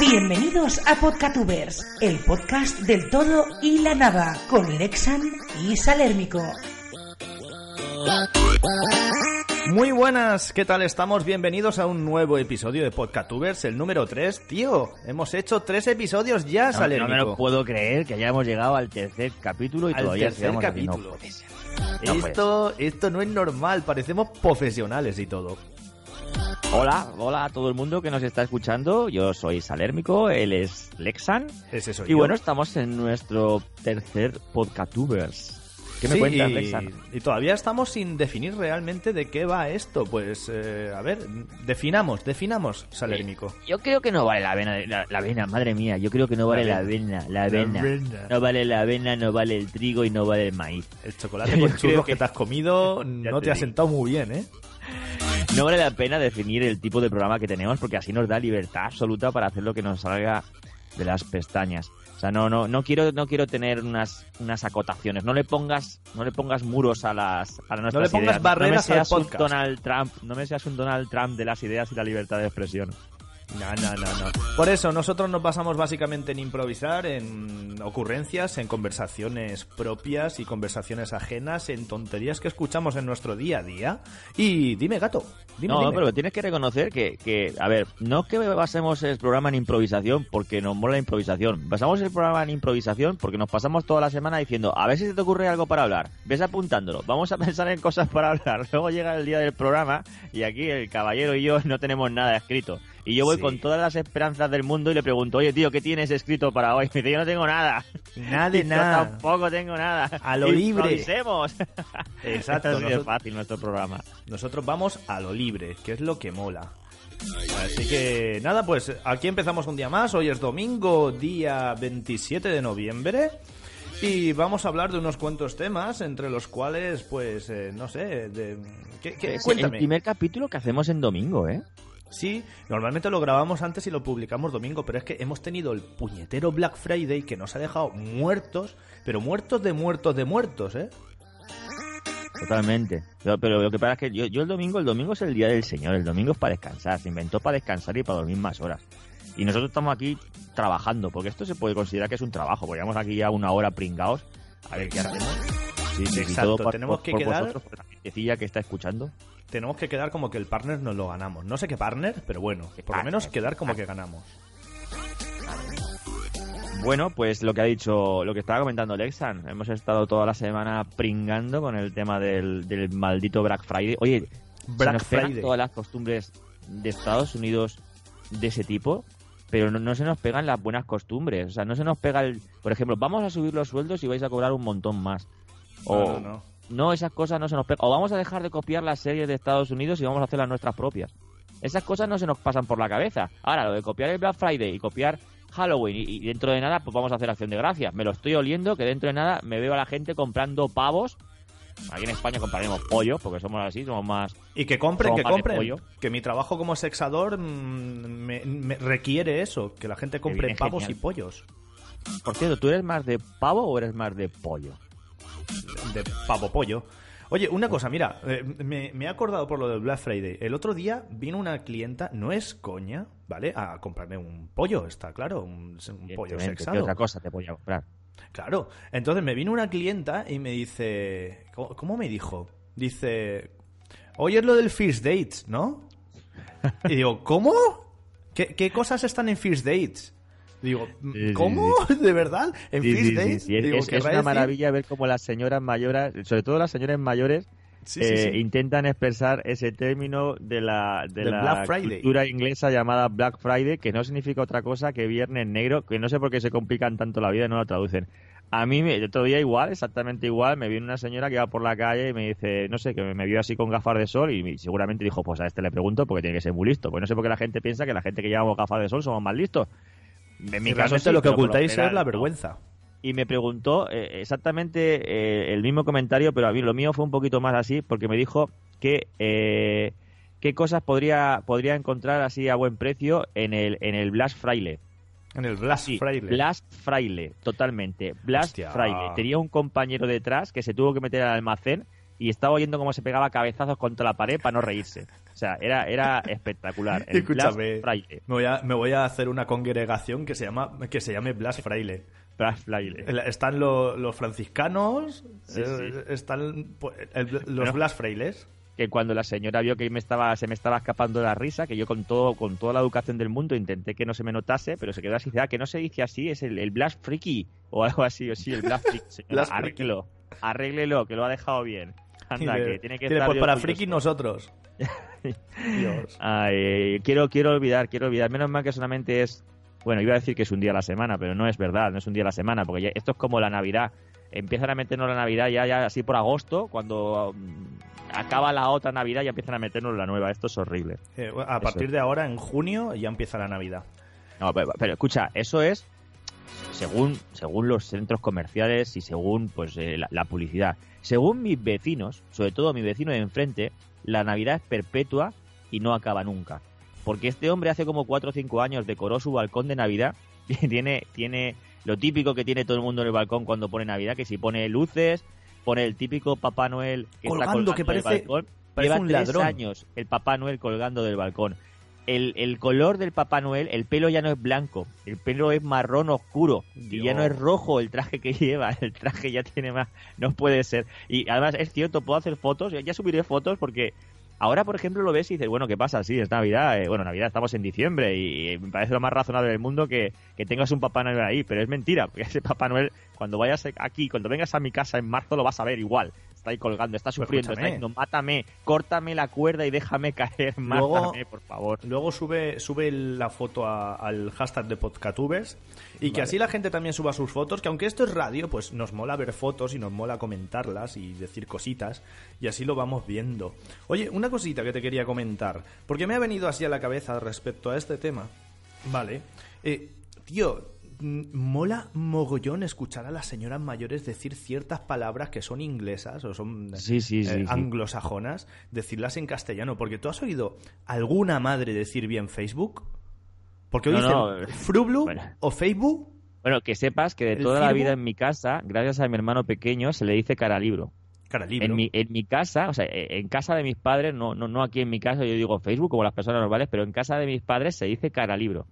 Bienvenidos a Podcatubers, el podcast del todo y la nada, con Lexan y Salérmico. Muy buenas, ¿qué tal estamos? Bienvenidos a un nuevo episodio de Podcatubers, el número 3. Tío, hemos hecho tres episodios ya, No, Salérmico. no me lo puedo creer que hayamos llegado al tercer capítulo y Al todavía tercer sigamos aquí. No capítulo. Esto, esto no es normal, parecemos profesionales y todo. Hola, hola a todo el mundo que nos está escuchando. Yo soy Salérmico, él es Lexan. Ese soy Y yo. bueno, estamos en nuestro tercer Podcatubers. ¿Qué me Sí, cuentas, y, Lexan? y todavía estamos sin definir realmente de qué va esto. Pues, eh, a ver, definamos, definamos, Salérmico. Yo creo que no vale la avena, la, la avena, madre mía. Yo creo que no vale La la avena, la avena. No vale la avena, no vale el trigo y no vale el maíz. El chocolate con churros que... que- te has comido no te te ha sentado muy bien, ¿eh? No vale la pena definir el tipo de programa que tenemos porque así nos da libertad absoluta para hacer lo que nos salga de las pestañas. O sea, no, no, no quiero, no quiero tener unas, unas acotaciones. No le pongas, no le pongas muros a las, a nuestras No le pongas ideas. barreras no me al seas un. Donald Trump, no me seas un Donald Trump de las ideas y la libertad de expresión. No, no, no, no. Por eso, nosotros nos basamos básicamente en improvisar, en ocurrencias, en conversaciones propias y conversaciones ajenas, en tonterías que escuchamos en nuestro día a día. Y dime, gato, dime, no, dime. pero tienes que reconocer que, que, a ver, no que basemos el programa en improvisación porque nos mola la improvisación. Basamos el programa en improvisación porque nos pasamos toda la semana diciendo, a ver si se te ocurre algo para hablar. Ves apuntándolo. Vamos a pensar en cosas para hablar. Luego llega el día del programa y aquí el caballero y yo no tenemos nada escrito. Y yo voy Sí. con todas las esperanzas del mundo y le pregunto, oye, tío, ¿qué tienes escrito para hoy? Me dice, yo no tengo nada. Nada de yo nada. tampoco tengo nada. A lo libre. Improvisemos. Exacto, nosotros- fácil nuestro programa. Nosotros vamos a lo libre, que es lo que mola. Así que nada, pues aquí empezamos un día más. Hoy es domingo, día 27 de noviembre. Y vamos a hablar de unos cuantos temas, entre los cuales, pues, eh, no sé, de... ¿qué, qué? Es Cuéntame. el primer capítulo que hacemos en domingo, ¿eh? Sí, normalmente lo grabamos antes y lo publicamos domingo, pero es que hemos tenido el puñetero Black Friday que nos ha dejado muertos, pero muertos de muertos de muertos, ¿eh? Totalmente. Pero, lo que pasa es que yo, yo el domingo, el domingo es el día del Señor, el domingo es para descansar, se inventó para descansar y para dormir más horas. Y nosotros estamos aquí trabajando, porque esto se puede considerar que es un trabajo, porque aquí ya una hora pringados. A ver qué hacemos. Sí, sí, Exacto, por- tenemos por- que por quedar- vosotros, por la gentecilla que está escuchando. Tenemos que quedar como que el partner nos lo ganamos. No sé qué partner, pero bueno, ¿Qué por lo menos quedar como que ganamos. Bueno, pues lo que ha dicho, lo que estaba comentando Lexan, hemos estado toda la semana pringando con el tema del, del maldito Black Friday. Oye, se Black nos pegan Friday. todas las costumbres de Estados Unidos de ese tipo, pero no, no se nos pegan las buenas costumbres. O sea, no se nos pega el... Por ejemplo, vamos a subir los sueldos y vais a cobrar un montón más. O, No, no, no. esas cosas no se nos pegan. O vamos a dejar de copiar las series de Estados Unidos y vamos a hacer las nuestras propias. Esas cosas no se nos pasan por la cabeza. Ahora, lo de copiar el Black Friday y copiar Halloween y, y dentro de nada, pues vamos a hacer acción de gracias. Me lo estoy oliendo que dentro de nada me veo a la gente comprando pavos. Aquí en España compraremos pollo, porque somos así, somos más... Y que compren, que compren. pollo. Que mi trabajo como sexador mm, me, me requiere eso, que la gente compre pavos genial. y pollos. Por cierto, ¿tú eres más de pavo o eres más de pollo? De pavo pollo. Oye, una cosa, mira, eh, me, me he acordado por lo del Black Friday. El otro día vino una clienta, no es coña, ¿vale? A comprarme un pollo, está claro, un, un pollo Evidentemente, ¿Qué sexado. otra cosa te voy a comprar? Claro. Entonces me vino una clienta y me dice. ¿Cómo, cómo me dijo? Dice. Hoy es lo del First Dates, ¿no? Y digo, ¿cómo? ¿Qué, qué cosas están en First Dates? Digo, sí, ¿cómo? ¿De verdad? ¿En. Es, Digo, es- es ¿querrá una maravilla ver cómo las señoras mayores, sobre todo las señoras mayores, Sí, eh, sí. intentan expresar ese término de la, de la cultura inglesa llamada Black Friday, que no significa otra cosa que Viernes Negro, que no sé por qué se complican tanto la vida y no lo traducen. A mí, el otro día igual, exactamente igual, me vino una señora que iba por la calle y me dice, no sé, que me vio así con gafas de sol y me- seguramente dijo, pues a este le pregunto porque tiene que ser muy listo. Pues no sé por qué la gente piensa que la gente que llevamos gafas de sol somos más listos. En mi Y caso sí, lo que ocultáis general es la no vergüenza. y me preguntó eh, exactamente eh, el mismo comentario, pero a mí lo mío fue un poquito más así, porque me dijo que eh, qué cosas podría podría encontrar así a buen precio en el en el Black Friday. En el Sí, Friday. Black Friday, totalmente. Hostia. Friday. Tenía un compañero detrás que se tuvo que meter al almacén y estaba oyendo cómo se pegaba cabezazos contra la pared para no reírse. O sea, era, era espectacular. El Escúchame, Blas Fraile. me voy, a, me voy a hacer una congregación que se llama que se llame Blas Fraile. Blas Fraile. Están lo- los franciscanos, Sí, eh, sí. están pues, el- los Bueno. Blas Frailes. que cuando la señora vio que me estaba, se me estaba escapando la risa, que yo con todo, con toda la educación del mundo intenté que no se me notase, pero se quedó así, ah, que no se dice así, es el, el Blast Freaky, o algo así, o sí, el Blast Freaky. Señora, arréglelo, que lo ha dejado bien. Anda, de- que tiene que estar pues para orgulloso. friki nosotros. Dios. Ay, quiero, quiero olvidar, quiero olvidar. Menos mal que solamente es. Bueno, iba a decir que es un día a la semana, pero no es verdad, no es un día a la semana, porque ya- esto es como la Navidad. Empiezan a meternos la Navidad ya, ya así por agosto, cuando mm, acaba la otra Navidad ya empiezan a meternos la nueva. Esto es horrible. Eh, a partir de ahora, en junio, ya empieza la Navidad. No, pero, pero escucha, eso es según, según los centros comerciales y según pues eh, la, la publicidad. Según mis vecinos, sobre todo mi vecino de enfrente, la Navidad es perpetua y no acaba nunca. Porque este hombre hace como 4 o 5 años decoró su balcón de Navidad y tiene, tiene lo típico que tiene todo el mundo en el balcón cuando pone Navidad, que si pone luces, pone el típico Papá Noel que está Colgando, que del parece- balcón. parece Lleva un tres ladrón. años el Papá Noel colgando del balcón. El, el color del Papá Noel, el pelo ya no es blanco, el pelo es marrón oscuro y ya no es rojo el traje que lleva, el traje ya tiene más, no puede ser. Y además es cierto, puedo hacer fotos, ya subiré fotos porque ahora, por ejemplo, lo ves y dices, bueno, ¿qué pasa? Sí, es Navidad, eh, bueno, Navidad, estamos en diciembre y, me parece lo más razonable del mundo que, que tengas un Papá Noel ahí, pero es mentira, porque ese Papá Noel, cuando vayas aquí, cuando vengas a mi casa en marzo, lo vas a ver igual. Está ahí colgando, está sufriendo, está diciendo, mátame, córtame la cuerda y déjame caer, Luego- mátame, por favor. Luego sube, sube la foto a- al hashtag de Podcatubers y que así la gente también suba sus fotos, que aunque esto es radio, pues nos mola ver fotos y nos mola comentarlas y decir cositas y así lo vamos viendo. Oye, una cosita que te quería comentar, porque me ha venido así a la cabeza respecto a este tema. Vale. Eh, tío, mola mogollón escuchar a las señoras mayores decir ciertas palabras que son inglesas o son Sí, sí, sí, eh, anglosajonas, decirlas en castellano. Porque tú has oído alguna madre decir bien Facebook. Porque hoy No, dicen no, eh, Frublu bueno. o Facebook. Bueno, que sepas que de ¿El toda la vida en mi casa, gracias a mi hermano pequeño, se le dice cara libro. Cara libro. En mi, en mi casa, o sea, eh, en casa de mis padres, no, no, no aquí en mi casa, yo digo Facebook como las personas normales, pero en casa de mis padres se dice cara libro.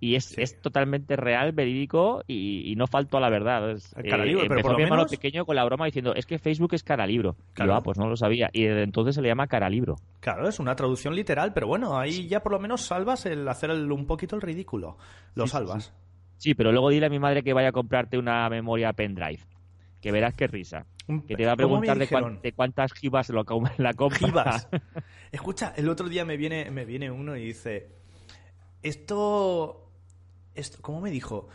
Y es, Sí. es totalmente real, verídico y, y no falto a la verdad. Es, eh, Cara libro, pero empezó por lo mi hermano menos- pequeño con la broma diciendo, es que Facebook es cara libro. Y Claro. yo, ah, pues no lo sabía. Y desde entonces se le llama cara libro. Claro, es una traducción literal, pero bueno, ahí ya por lo menos salvas el hacer el- un poquito el ridículo. Lo Sí, salvas. Sí, pero luego dile a mi madre que vaya a comprarte una memoria pendrive. Que verás qué risa. Que te va a ¿Cómo me preguntar de, cuán- de cuántas gibas lo, la compra. Jibas. Escucha, el otro día me viene, me viene uno y dice, esto, esto, ¿cómo me dijo?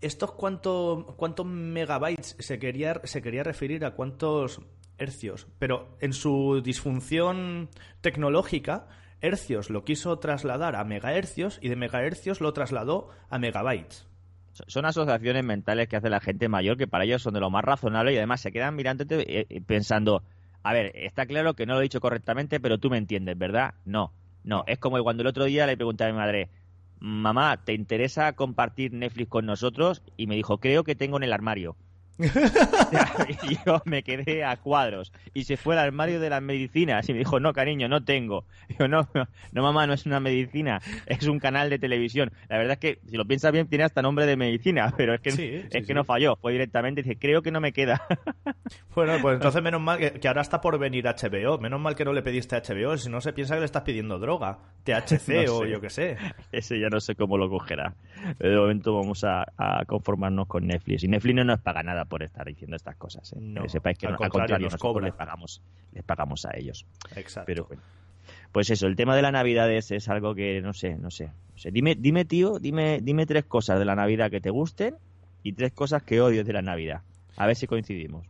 Estos cuánto, cuántos megabytes se quería, se quería referir a cuántos hercios, pero en su disfunción tecnológica, hercios lo quiso trasladar a megahercios y de megahercios lo trasladó a megabytes. Son asociaciones mentales que hace la gente mayor que para ellos son de lo más razonable y además se quedan mirándote eh, pensando, a ver, está claro que no lo he dicho correctamente, pero tú me entiendes, ¿verdad? No, no, es como cuando el otro día le pregunté a mi madre, mamá, ¿te interesa compartir Netflix con nosotros? Y me dijo, creo que tengo en el armario. y yo me quedé a cuadros y se fue al armario de las medicinas y me dijo, no, cariño, no tengo. Digo, no, no, no, mamá, no es una medicina, es un canal de televisión. La verdad es que, si lo piensas bien, tiene hasta nombre de medicina, pero es que, Sí, es sí, que sí. no falló, fue directamente, dice, creo que no me queda. Bueno, pues entonces menos mal que, que ahora está por venir HBO. Menos mal que no le pediste HBO, si no se piensa que le estás pidiendo droga, THC No o sé. yo qué sé. Ese ya no sé cómo lo cogerá. De momento vamos a, a conformarnos con Netflix. Y Netflix no nos paga nada por estar diciendo estas cosas. ¿eh? No, que sepáis que al no- contrario, nos nosotros les pagamos, les pagamos a ellos. Exacto. Pero bueno. Pues eso, el tema de la Navidad es, es algo que no sé, no sé. no sé. Dime, dime, tío, dime, dime tres cosas de la Navidad que te gusten y tres cosas que odies de la Navidad. A ver si coincidimos.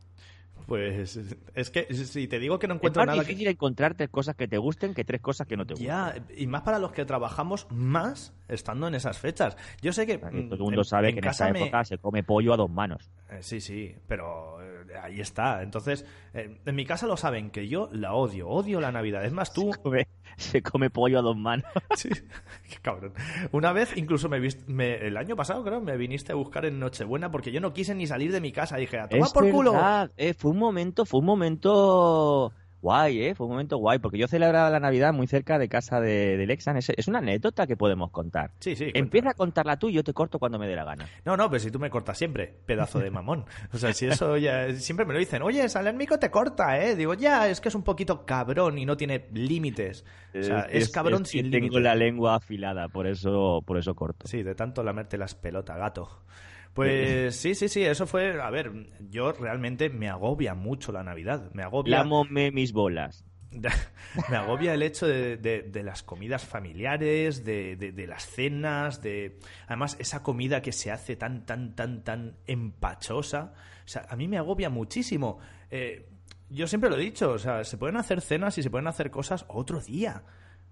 Pues es que si te digo que no Es encuentro más nada difícil encontrar tres cosas que te gusten que tres cosas que no te que... gusten. Ya, y más para los que trabajamos más estando en esas fechas. Yo sé que... Que mm, todo el mundo en- sabe en que en esa me- época se come pollo a dos manos. Eh, sí, sí, pero eh, ahí está. Entonces, eh, en mi casa lo saben, que yo la odio, odio la Navidad. Es más, tú... Se come, se come pollo a dos manos. Sí, qué cabrón. Una vez, incluso me, vist- me- el año pasado, creo, me viniste a buscar en Nochebuena porque yo no quise ni salir de mi casa. Dije, a tomar por culo. verdad, eh, fue un momento, fue un momento guay, ¿eh? Fue un momento guay, porque yo celebraba la Navidad muy cerca de casa de, de Lexan. Es, es una anécdota que podemos contar. Sí, sí. Empieza a contarla tú y yo te corto cuando me dé la gana. No, no, pero si tú me cortas siempre, pedazo de mamón. O sea, si eso ya. Siempre me lo dicen, oye, Salérmico te corta, ¿eh? Digo, ya, es que es un poquito cabrón y no tiene límites. O sea, es, cabrón es sin Tengo límites. la lengua afilada, por eso, por eso corto. Sí, de tanto lamerte las pelotas, gato. Pues sí, sí, sí, eso fue. A ver, yo realmente me agobia mucho la Navidad. Me agobia. Lámome mis bolas. me agobia el hecho de, de- de las comidas familiares, de, de- de las cenas, de además esa comida que se hace tan, tan, tan, tan empachosa. O sea, a mí me agobia muchísimo. Eh, yo siempre lo he dicho, o sea, se pueden hacer cenas y se pueden hacer cosas otro día.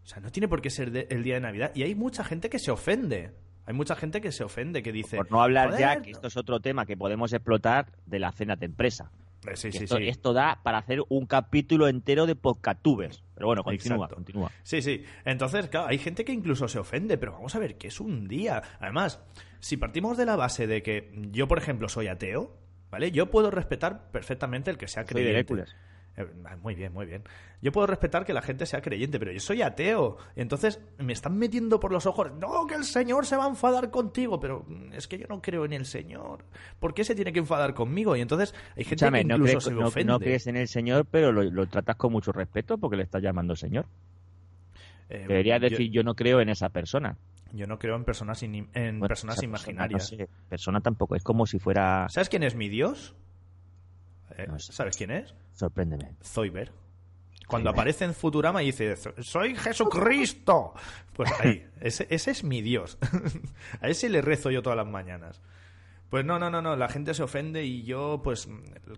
O sea, no tiene por qué ser de- el día de Navidad. Y hay mucha gente que se ofende. Hay mucha gente que se ofende, que dice... Por no hablar "Joder, ya, no". que esto es otro tema que podemos explotar de la cena de empresa. Eh, Sí, sí, esto, sí. esto da para hacer un capítulo entero de podcastubers. Pero bueno, continúa, Exacto. continúa. Sí, sí. Entonces, claro, hay gente que incluso se ofende, pero vamos a ver, que es un día. Además, si partimos de la base de que yo, por ejemplo, soy ateo, ¿vale? Yo puedo respetar perfectamente el que sea Soy de creyente. Hércules. Eh, Muy bien, muy bien. Yo puedo respetar que la gente sea creyente, pero yo soy ateo. Entonces me están metiendo por los ojos. No, que el Señor se va a enfadar contigo. Pero mm, es que yo no creo en el Señor. ¿Por qué se tiene que enfadar conmigo? Y entonces hay gente que no, incluso crees, se no- ofende. no crees en el Señor, pero lo, lo tratas con mucho respeto porque le estás llamando Señor. Eh, Deberías decir, yo no creo en esa persona. Yo no creo en personas, in- en Bueno, personas persona, imaginarias. no sé, persona tampoco, es como si fuera... ¿Sabes quién es mi dios? Eh, No sé. ¿Sabes quién es? Sorpréndeme. Zoiber. Cuando aparece en Futurama y dice, ¡Soy Jesucristo! Pues ahí, ese, ese es mi Dios. A ese le rezo yo todas las mañanas. Pues no, no, no, no, la gente se ofende y yo, pues,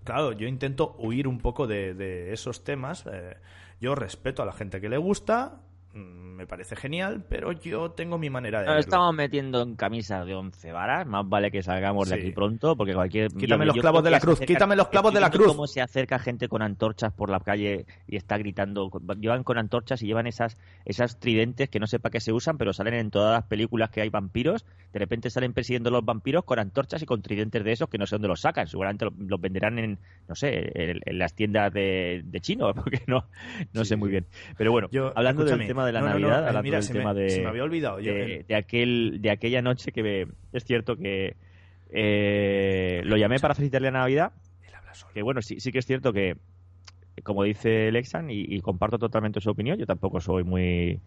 claro, yo intento huir un poco de, de esos temas. eh, yo respeto a la gente que le gusta, me parece genial, pero yo tengo mi manera de Nos estamos metiendo en camisas de once varas, más vale que salgamos de aquí pronto, porque cualquier... Quítame yo- los clavos de la cruz, acerca- quítame los clavos de la cruz. cómo se acerca gente con antorchas por la calle y está gritando, llevan con antorchas y llevan esas, esas tridentes que no sé para qué se usan, pero salen en todas las películas que hay vampiros, de repente salen persiguiendo los vampiros con antorchas y con tridentes de esos que no sé dónde los sacan, seguramente los, venderán en, no sé, en, en las tiendas de, de chino, porque no, no Sí, sé muy bien. Pero bueno, Yo- hablando del escúchame, tema de la no, no, no, Navidad, eh, mira, del se me- de se me había olvidado, yo- de, de aquel de aquella noche que me- es cierto que eh, lo llamé para felicitarle a Navidad Él habla solo. que bueno sí sí que es cierto que como dice Lexan y, y comparto totalmente su opinión yo tampoco soy muy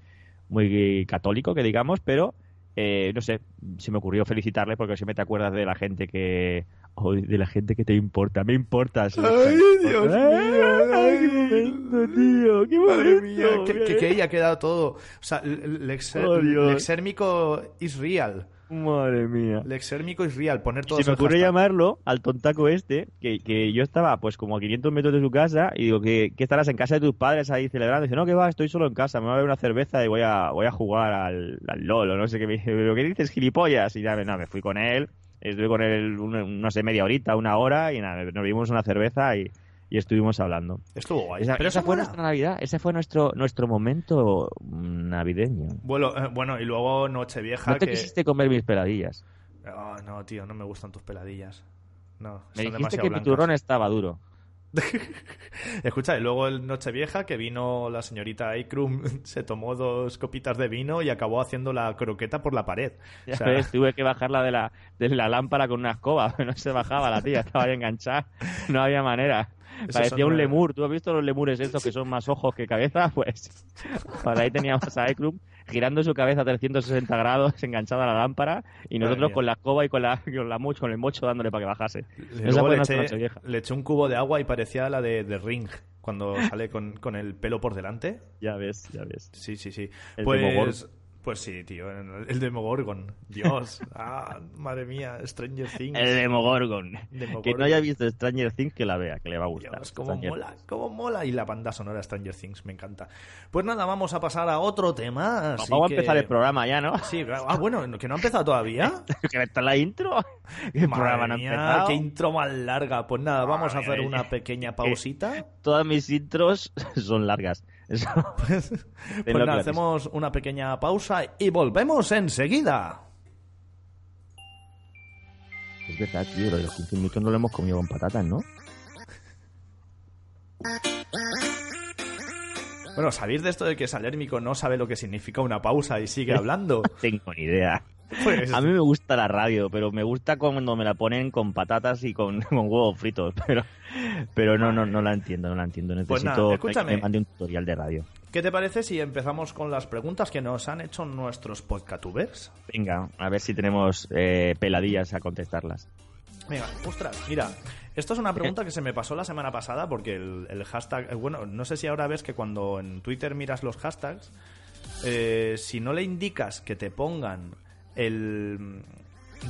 muy católico que digamos pero eh, no sé se me ocurrió felicitarle porque siempre te acuerdas de la gente que oh, de la gente que te importa me importas. Ay, Dios mío, Ay, qué momento, tío qué Madre momento, mía, que, que, que ahí ha quedado todo. O sea, el exer- Oh. Lexérmico is real. madre mía Lexérmico is real. Poner todo se me ocurre llamarlo al tontaco este, que, que yo estaba pues como a 500 metros de su casa y digo, que ¿qué estarás en casa de tus padres ahí celebrando? Y dice, no, que va, estoy solo en casa, me voy a beber una cerveza y voy a, voy a jugar al, al LOL o no sé qué. Me dice, ¿pero qué dices, gilipollas? Y ya, no, me fui con él, estuve con él, un- no sé, media horita, una hora y nada, nos bebimos una cerveza y, y estuvimos hablando. Estuvo guay. Esa, Pero esa fue mola. nuestra Navidad, ese fue nuestro, nuestro momento navideño. Bueno, eh, bueno, y luego Nochevieja No te que... quisiste comer mis peladillas. Oh, no, tío, no me gustan tus peladillas. No, Me son dijiste demasiado que mi blancas. turrón estaba duro. Escucha, y luego el Nochevieja que vino la señorita Aikrum, se tomó dos copitas de vino y acabó haciendo la croqueta por la pared. Ya O sea, ves, tuve que bajarla de la, de la lámpara con una escoba, no se bajaba la tía, estaba ahí enganchada, no había manera. Parecía un lemur, ¿tú has visto los lemures estos que son más ojos que cabeza? Pues por ahí teníamos a Eklum girando su cabeza a 360 grados, enganchada a la lámpara, y nosotros con la escoba y con la, con la moch- con el mocho dándole para que bajase. Esa fue le eché, le eché un cubo de agua y parecía la de, de Ring, cuando sale con, con el pelo por delante. Ya ves, ya ves. Sí, sí, sí. El Pues. Pues sí, tío, el Demogorgon. Dios, ah, madre mía, Stranger Things. El Demogorgon. Demogorgon. Que no haya visto Stranger Things, que la vea, que le va a gustar. Dios, cómo Stranger mola, cómo mola. Y la banda sonora Stranger Things, me encanta. Pues nada, vamos a pasar a otro tema. Things. así Vamos a empezar el programa ya, ¿no? Sí, claro. Ah, bueno, que no ha empezado todavía. que está la intro. Programa no ha Madre mía, empezado. qué intro más larga. Pues nada, vamos a hacer una pequeña pausita. Todas mis intros son largas. Eso- Pues Tenlo nada, hacemos una pequeña pausa y volvemos enseguida. Es verdad, tío, lo de los 15 minutos no lo hemos comido con patatas, ¿no? Bueno, ¿sabéis de esto de que Salérmico no sabe lo que significa una pausa y sigue hablando? Tengo ni idea. Pues, A mí me gusta la radio, pero me gusta cuando me la ponen con patatas y con, con huevos fritos, pero pero no, no no la entiendo, no la entiendo. Pues Necesito nada, que me mande un tutorial de radio. ¿qué te parece si empezamos con las preguntas que nos han hecho nuestros podcatubers? Venga, a ver si tenemos eh, peladillas a contestarlas. Venga, ostras, mira, esto es una pregunta que se me pasó la semana pasada porque el, el hashtag, eh, bueno, no sé si ahora ves que cuando en Twitter miras los hashtags, eh, si no le indicas que te pongan el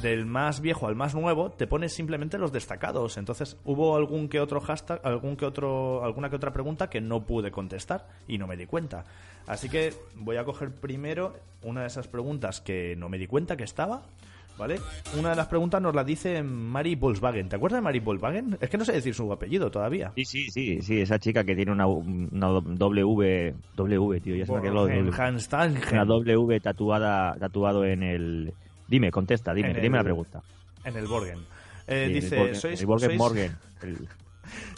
del más viejo al más nuevo, te pones simplemente los destacados. Entonces hubo algún que otro hashtag, algún que otro, alguna que otra pregunta que no pude contestar y no me di cuenta. Así que voy a coger primero una de esas preguntas que no me di cuenta que estaba. ¿Vale? Una de las preguntas nos la dice Mari Volkswagen. ¿Te acuerdas de Mari Volkswagen? Es que no sé decir su apellido todavía. Sí, sí, sí, sí, esa chica que tiene una, una W, W, tío, ya se me ha quedado En W. Hanstangen. Una W tatuada, tatuado en el... Dime, contesta, dime, dime la pregunta. En el Borgen. Eh, Sí, dice, el Borgen- ¿sois, el Borgen sois-. El-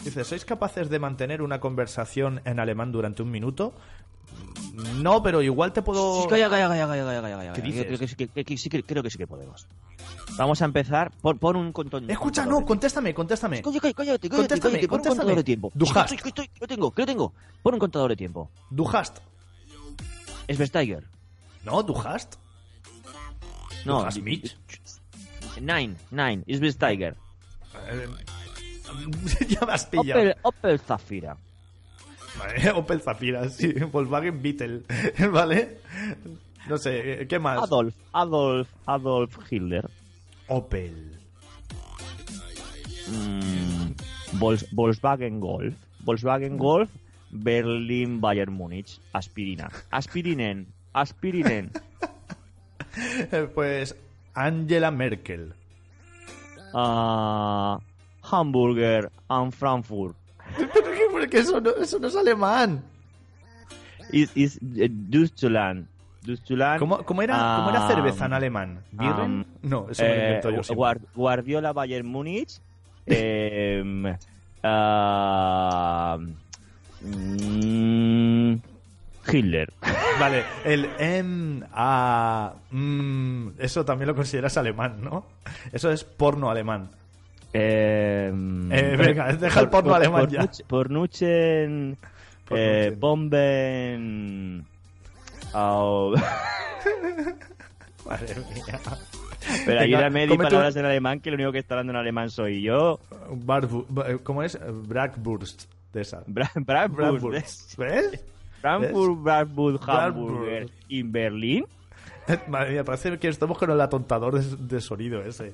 dice, ¿sois capaces de mantener una conversación en alemán durante un minuto? No, pero igual te puedo... Calla, calla, calla, calla, calla, calla, calla. ¿Qué dices? Creo que, sí que, que- que sí que- creo que sí que podemos. Vamos a empezar. Pon, pon un contón. Escucha, no, contéstame, contéstame. Cállate, cállate, Contéstame, pon un contador de tiempo. Du Sí, hast. estoy- estoy- que lo tengo, lo tengo. Pon un contador de tiempo. Du hast. Svesteiger. No, du hast. No, Du hast mich. Nine, nine, Svesteiger. Eh, ya me has pillado. Opel, Opel Zafira. Vale, Opel Zafira, sí. Volkswagen Beetle. ¿Vale? No sé, ¿qué más? Adolf, Adolf, Adolf Hitler. Opel. Mm, Volkswagen Golf. Volkswagen Golf, Berlin, Bayern Múnich. Aspirina. Aspirinen. Aspirinen. Pues Angela Merkel. Ah, hamburger and Frankfurt. Porque eso no, eso no es alemán. Is, is eh. ¿Cómo, cómo era, ¿Cómo era Ah, cerveza en alemán? ¿Birren? um, no, eso me lo eh, invento yo. Guard- Guardiola Bayern Múnich. em, ah, mm, Hitler. Vale, el M, A, mm, eso también lo consideras alemán, ¿no? Eso es porno alemán. Em, Eh, venga, deja el porno alemán ya. Pornuch- Pornuchen. eh. Bomben. au- Madre mía. Pero Venga, cómete un- palabras en alemán que lo único que está hablando en alemán soy yo. Barbu- ba- ¿Cómo es? Bratwurst. De esa. Bra Bratwurst. ¿Ves? Frankfurt, Bratwurst. Hamburger. ¿En Berlín? Madre mía, parece que estamos con el atontador de, de sonido ese.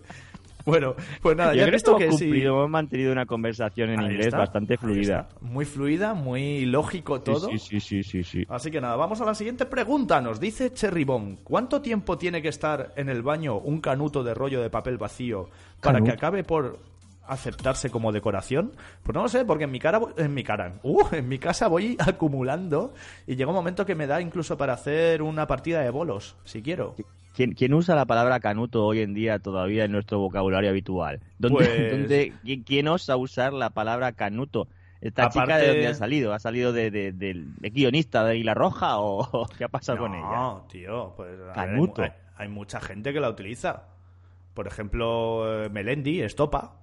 Bueno, pues nada, Yo ya creo visto que hemos sí. hemos mantenido una conversación en Ahí inglés está, bastante fluida. Muy fluida, muy lógico todo. Sí, sí, sí, sí, sí. Así que nada, vamos a la siguiente pregunta. Nos dice Cherry Bomb, ¿cuánto tiempo tiene que estar en el baño un canuto de rollo de papel vacío para que acabe por aceptarse como decoración? Pues no lo sé, porque en mi cara, en mi cara, uh, en mi casa voy acumulando y llega un momento que me da incluso para hacer una partida de bolos, si quiero. ¿Quién, quién usa la palabra canuto hoy en día todavía en nuestro vocabulario habitual? ¿Dónde, Pues- dónde- quién, quién osa usar la palabra canuto? ¿Esta chica Aparte- de dónde ha salido? ¿Ha salido de, de, de- de guionista de Isla Roja o qué ha pasado con ella? No, tío, pues a ver, hay, Canuto. hay- hay mucha gente que la utiliza. Por ejemplo, eh, Melendi, Estopa.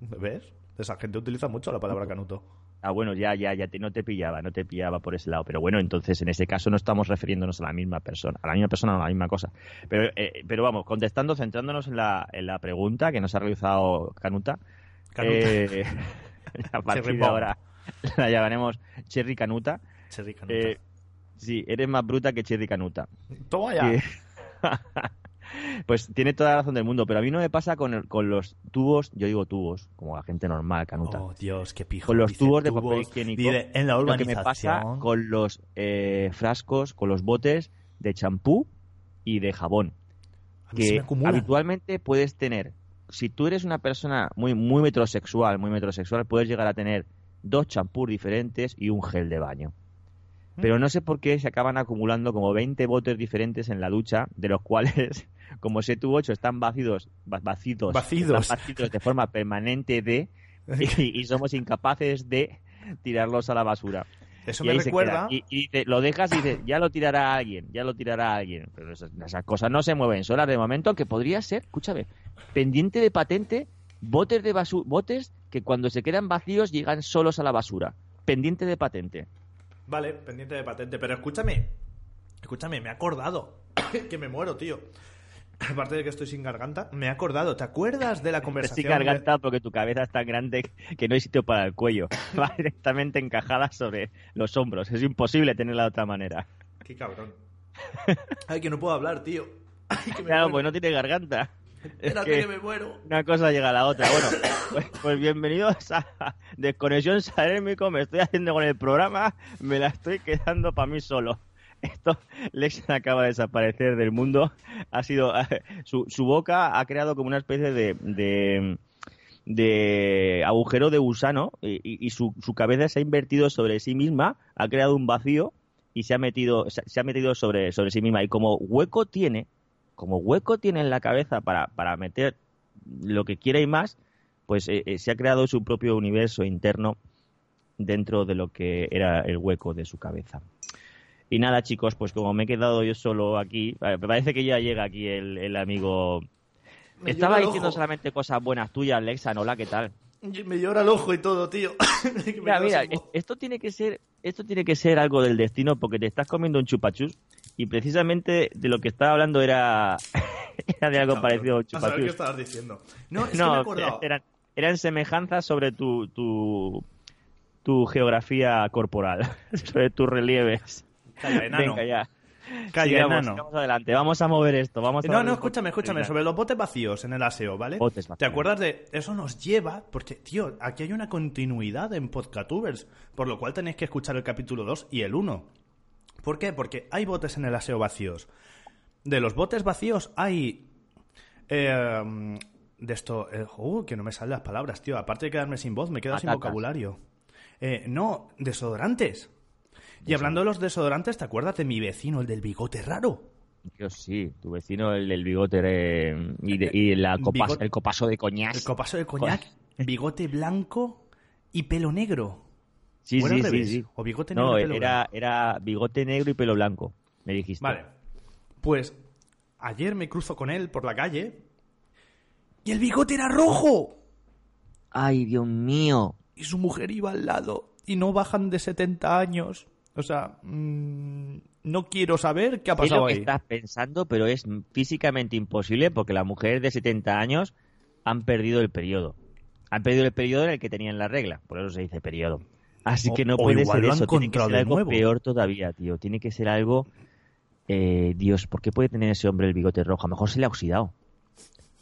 ¿Ves? Esa gente utiliza mucho la palabra canuto. Ah, bueno, ya, ya, ya te- no te pillaba, no te pillaba por ese lado. Pero bueno, entonces en ese caso no estamos refiriéndonos a la misma persona, a la misma persona o a la misma cosa. Pero, eh, pero vamos, contestando, centrándonos en la, en la pregunta que nos ha realizado Canuta. Canuta. eh, a partir de ahora la llamaremos Cherry Canuta. Cherry canuta. Eh, Sí, eres más bruta que Cherry Canuta. Toma ya. Pues tiene toda la razón del mundo, pero a mí no me pasa con, el- con los tubos, yo digo tubos, como la gente normal, Canuta. Oh, Dios, qué pijo. con los Dice tubos de papel higiénico. en la lo que urbanización. me pasa con los eh, frascos, con los botes de champú y de jabón. A me que acumulan. habitualmente puedes tener, si tú eres una persona muy, muy metrosexual, muy metrosexual, puedes llegar a tener dos champús diferentes y un gel de baño. Pero no sé por qué se acaban acumulando como 20 botes diferentes en la ducha, de los cuales, como 7 u 8 están vacíos, va- vacíos, Vacíos. de forma permanente de, y, y somos incapaces de tirarlos a la basura. Eso Y me recuerda. Y, y lo dejas y dices, ya lo tirará alguien, ya lo tirará alguien. Pero esas, esas cosas no se mueven solas de momento, que podría ser, escúchame, pendiente de patente, botes de basu botes que cuando se quedan vacíos llegan solos a la basura. Pendiente de patente. Vale, pendiente de patente. Pero escúchame. Escúchame, me he acordado. que me muero, tío. Aparte de que estoy sin garganta, me he acordado. ¿Te acuerdas de la Estoy conversación? de- garganta porque tu cabeza es tan grande que no hay sitio para el cuello. Va directamente encajada sobre los hombros. Es imposible tenerla de otra manera. Qué cabrón. Ay, que no puedo hablar, tío. Ay, que me Claro, muero. pues no tiene garganta. Espérate es que... que- me muero. Una cosa llega a la otra. Bueno, pues, pues bienvenidos a Desconexión Salérmico. Me estoy haciendo con el programa. Me la estoy quedando para mí solo. Esto, Lex acaba de desaparecer del mundo. Ha sido. Su, su boca ha creado como una especie de. de de agujero de gusano y, y- su, su cabeza se ha invertido sobre sí misma, ha creado un vacío y se ha metido, se, se ha metido sobre, sobre sí misma. Y como hueco tiene, como hueco tiene en la cabeza para, para meter lo que quiera y más, pues eh, eh, se ha creado su propio universo interno dentro de lo que era el hueco de su cabeza. Y nada, chicos, pues como me he quedado yo solo aquí, eh, me parece que ya llega aquí el, el amigo. Me Estaba diciendo solamente cosas buenas tuyas, Alexa, Hola, ¿qué tal? Me llora el ojo y todo, tío. Que Mira, mira, esto tiene que ser, esto tiene que ser algo del destino porque te estás comiendo un chupachus y precisamente de lo que estaba hablando era, era de algo parecido a un A saber qué chupachus. estabas diciendo. No, es que me he No, acordado. eran, eran semejanzas sobre tu, tu, tu geografía corporal, sobre tus relieves. Calla, enano. Venga, ya. Calla, Sigamos, sigamos adelante, vamos a mover esto. Vamos a No, no, escúchame, escúchame. Sobre los botes vacíos en el aseo, ¿vale? Botes vacíos. ¿Te acuerdas de...? Eso nos lleva... Porque, tío, aquí hay una continuidad en Podcatubers. Por lo cual tenéis que escuchar el capítulo 2 y el 1. ¿Por qué? Porque hay botes en el aseo vacíos. De los botes vacíos hay... eh, de esto... eh, uh, que no me salen las palabras, tío. Aparte de quedarme sin voz, me quedo sin vocabulario. Eh, no, desodorantes. Y hablando de los desodorantes, ¿te acuerdas de mi vecino, el del bigote raro? Dios, sí, tu vecino, el del bigote eh, y, de- y la copas- Bigote- el copazo de coñac. El copazo de coñac, bigote blanco y pelo negro. Sí, ¿O era sí, sí. ¿O bigote negro No, y pelo era, blanco? era bigote negro y pelo blanco, me dijiste. Vale. Pues ayer me cruzo con él por la calle y el bigote era rojo. Ay, Dios mío. Y su mujer iba al lado y no bajan de 70 años. O sea, mm, no quiero saber qué ha pasado lo que ahí. estás pensando, pero es físicamente imposible porque las mujeres de 70 años han perdido el periodo. Han perdido el periodo en el que tenían la regla, por eso se dice periodo. Así O- que no puede igual ser eso, tiene que ser algo nuevo. peor todavía, tío. Tiene que ser algo... eh, Dios, ¿por qué puede tener ese hombre el bigote rojo? A lo mejor se le ha oxidado.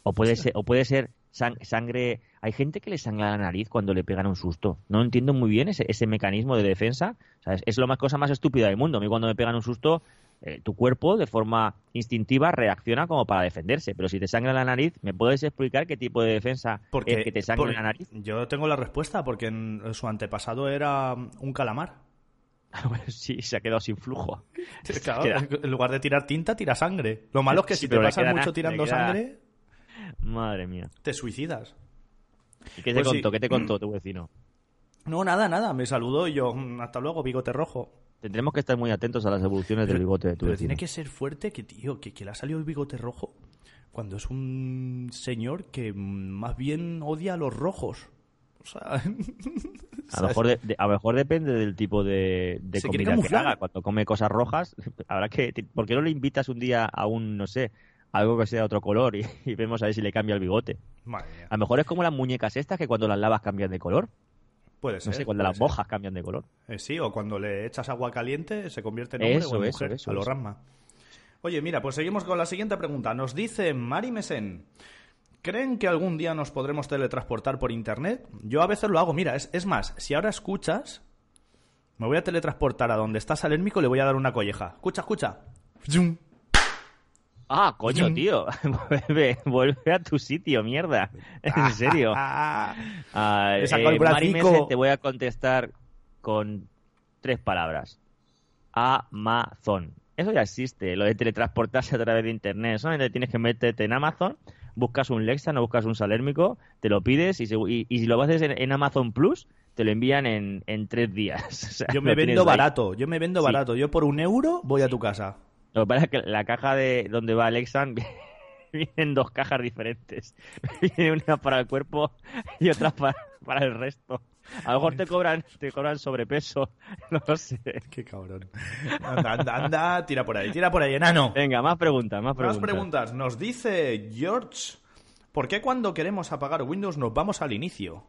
O puede ser, o puede ser sang- sangre... Hay gente que le sangra la nariz cuando le pegan un susto. No entiendo muy bien ese, ese mecanismo de defensa. O sea, es, es lo más cosa más estúpida del mundo. A mí cuando me pegan un susto, eh, tu cuerpo de forma instintiva reacciona como para defenderse. Pero si te sangra la nariz, ¿me puedes explicar qué tipo de defensa Porque, es que te sangra la nariz? Yo tengo la respuesta porque en su antepasado era un calamar. Sí, se ha quedado sin flujo. Claro, Queda- en lugar de tirar tinta, tira sangre. Lo malo es que Sí, si te pasas mucho tirando sangre, Madre mía. te suicidas. ¿Y qué te Pues sí. contó? ¿Qué te contó tu vecino? No, nada, nada. Me saludó y yo, "Mm, hasta luego, bigote rojo. Tendremos que estar muy atentos a las evoluciones del bigote de tu Pero vecino. tiene que ser fuerte que, tío, que, que le ha salido el bigote rojo cuando es un señor que mm, más bien odia a los rojos. O sea, A lo, mejor de- de- a lo mejor depende del tipo de, comida que haga. Cuando come cosas rojas, habrá que... ¿Por qué no le invitas un día a un, no sé, algo que sea otro color y, y vemos a ver si le cambia el bigote? Madre mía. A lo mejor es como las muñecas estas que cuando las lavas cambian de color. Puede ser. No sé, cuando las ser. bojas cambian de color. Eh, sí, o cuando le echas agua caliente se convierte en hombre Eso, o en mujer, eso, a lo eso. Rasma. Oye, mira, pues seguimos con la siguiente pregunta. Nos dice Mari Mesen. ¿Creen que algún día nos podremos teletransportar por internet? Yo a veces lo hago. Mira, es, es más, si ahora escuchas, me voy a teletransportar a donde está Salérmico y le voy a dar una colleja. Escucha, escucha. Zum. Ah, coño, Zum. tío. vuelve, vuelve a tu sitio, mierda. En serio. Ah, Mari. Mesen, te voy a contestar con tres palabras. Amazon. Eso ya existe, lo de teletransportarse a través de internet. Solamente tienes que meterte en Amazon, buscas un Lexan o buscas un Salérmico, te lo pides y, segu- y- y si lo haces en, en Amazon Plus, te lo envían en, en tres días. O sea, yo me vendo barato, yo me vendo barato. Yo por un euro voy a tu casa. Lo que pasa es que la caja de donde va Lexan vienen dos cajas diferentes. Viene una para el cuerpo y otra para, para el resto. A lo mejor te cobran, te cobran sobrepeso, no lo sé. Qué cabrón. Anda, anda, anda, tira por ahí, tira por ahí, enano. Venga, más preguntas, más Más preguntas. preguntas. Nos dice George, ¿por qué cuando queremos apagar Windows nos vamos al inicio?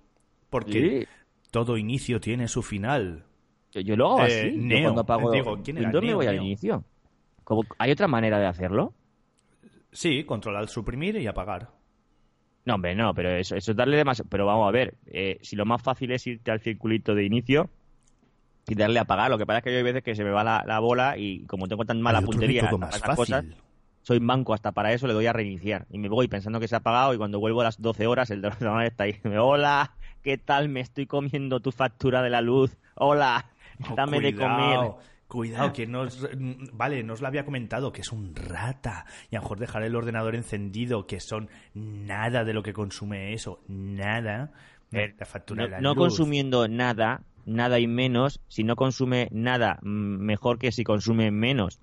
Porque Sí. todo inicio tiene su final. Yo, yo lo hago Eh, así. Yo Neo. cuando apago Digo, ¿quién era? Windows me Neo, voy al inicio. ¿Hay otra manera de hacerlo? Sí, controlar, suprimir y apagar. No, hombre, no, pero eso, eso es darle demasiado. Pero vamos a ver, eh, si lo más fácil es irte al circulito de inicio y darle a apagar, lo que pasa es que yo hay veces que se me va la, la bola y como tengo tan mala puntería más esas cosas, soy manco hasta para eso, le doy a reiniciar. Y me voy pensando que se ha apagado y cuando vuelvo a las 12 horas el ordenador está ahí. Hola, ¿qué tal? Me estoy comiendo tu factura de la luz. Hola, Oh, dame de comer. Cuidado, que no os- Vale, no os lo había comentado, que es un rata. Y a lo mejor dejar el ordenador encendido, que son nada de lo que consume eso. Nada. Eh, La factura No, de la no luz. consumiendo nada, nada y menos, si no consume nada, mm, mejor que si consume menos.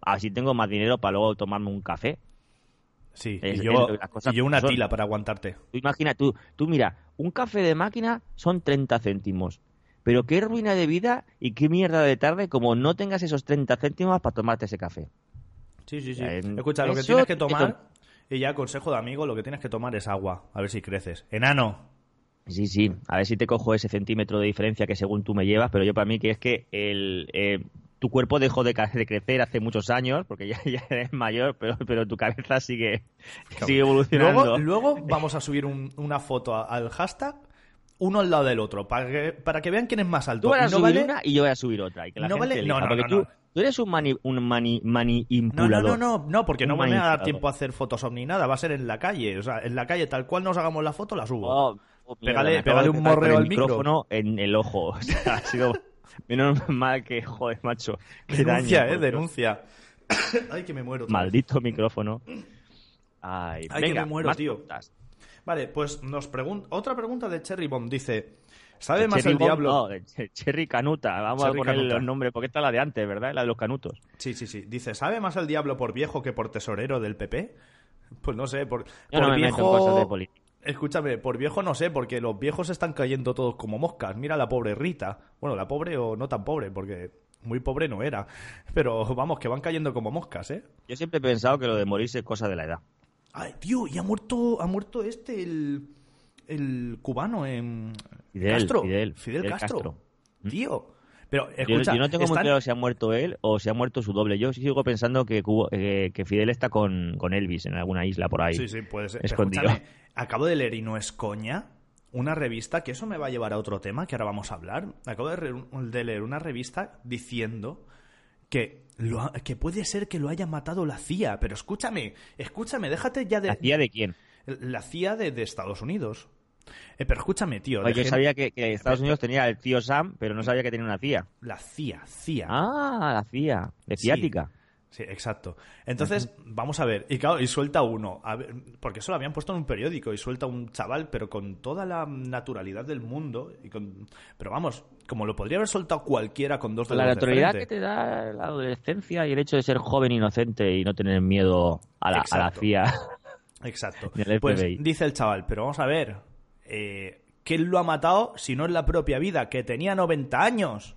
Así tengo más dinero para luego tomarme un café. Sí, Es- y yo, es- las cosas y yo una son. tila para aguantarte. Tú imagina, tú, tú mira, un café de máquina son 30 céntimos. Pero qué ruina de vida y qué mierda de tarde como no tengas esos 30 céntimos para tomarte ese café. Sí, sí, sí. Eh, Escucha, lo que tienes que tomar, y ya consejo de amigo, lo que tienes que tomar es agua. A ver si creces. Enano. Sí, sí, a ver si te cojo ese centímetro de diferencia que según tú me llevas, pero yo para mí que es que el, eh, tu cuerpo dejó de, crecer hace muchos años, porque ya, ya eres mayor, pero, pero tu cabeza sigue, sigue evolucionando. Luego, luego vamos a subir un- una foto al hashtag, uno al lado del otro, para que, para que vean quién es más alto. Tú vas a no subir vale- una y yo voy a subir otra. Y que la No gente vale- no, no, porque no, tú, eres un mani, un mani, No, manipulador. no, no, no, no, porque no me va a dar tiempo a hacer Photoshop ni nada, va a ser en la calle. O sea, en la calle, tal cual nos hagamos la foto, la subo. Oh, oh, mierda, Pégale- un morreo al micro. micrófono en el ojo. O sea, ha sido menos mal que, joder, macho. Denuncia, daño, eh, denuncia. Ay, que me muero. Maldito micrófono. Ay, Ay, que venga, me muero, tío. Vale, pues nos pregunta otra pregunta de Cherry Bomb. Dice, ¿sabe más Cherry el Bomb, diablo? no, Ch- Cherry Canuta. Vamos Cherry a poner Canuta. los nombres, porque esta es la de antes, ¿verdad? La de los canutos. Sí, sí, sí. Dice, ¿sabe más el diablo por viejo que por tesorero del PP? Pues no sé, por, Yo por no me viejo... meto en cosas de política. Escúchame, por viejo no sé, porque los viejos están cayendo todos como moscas. Mira la pobre Rita. Bueno, la pobre o no tan pobre, porque muy pobre no era. Pero vamos, que van cayendo como moscas, ¿eh? Yo siempre he pensado que lo de morirse es cosa de la edad. Ay, tío, y ha muerto, ha muerto este, el, el cubano en Fidel, Castro. Fidel, Fidel Fidel Castro. Castro. Mm. Tío. Pero, escucha, yo no tengo muy claro si ha muerto él o si ha muerto su doble. Yo sigo pensando que, Cubo- eh, que Fidel está con, con Elvis en alguna isla por ahí. Sí, sí, puede ser. Escondido. acabo de leer y no es coña una revista, que eso me va a llevar a otro tema que ahora vamos a hablar. Acabo de leer una revista diciendo que, lo ha- que puede ser que lo haya matado la CIA. Pero escúchame, escúchame, déjate ya de... ¿La CIA de quién? La CIA de, de Estados Unidos. Eh, pero escúchame, tío. Oye, yo sabía que, que Estados Unidos tenía el tío Sam, pero no sabía que tenía una CIA. La CIA, CIA. Ah, la CIA, de ciática. Sí, exacto. Entonces, vamos a ver. Y claro, y suelta uno. A ver, porque eso lo habían puesto en un periódico. Y suelta un chaval, pero con toda la naturalidad del mundo. Y con... Pero vamos, como lo podría haber soltado cualquiera con dos La de naturalidad que te da la adolescencia y el hecho de ser joven, inocente y no tener miedo a la, a la Exacto. CIA. Exacto. Pues dice el chaval, pero vamos a ver. Eh, ¿Quién lo ha matado si no es la propia vida? Que tenía 90 años.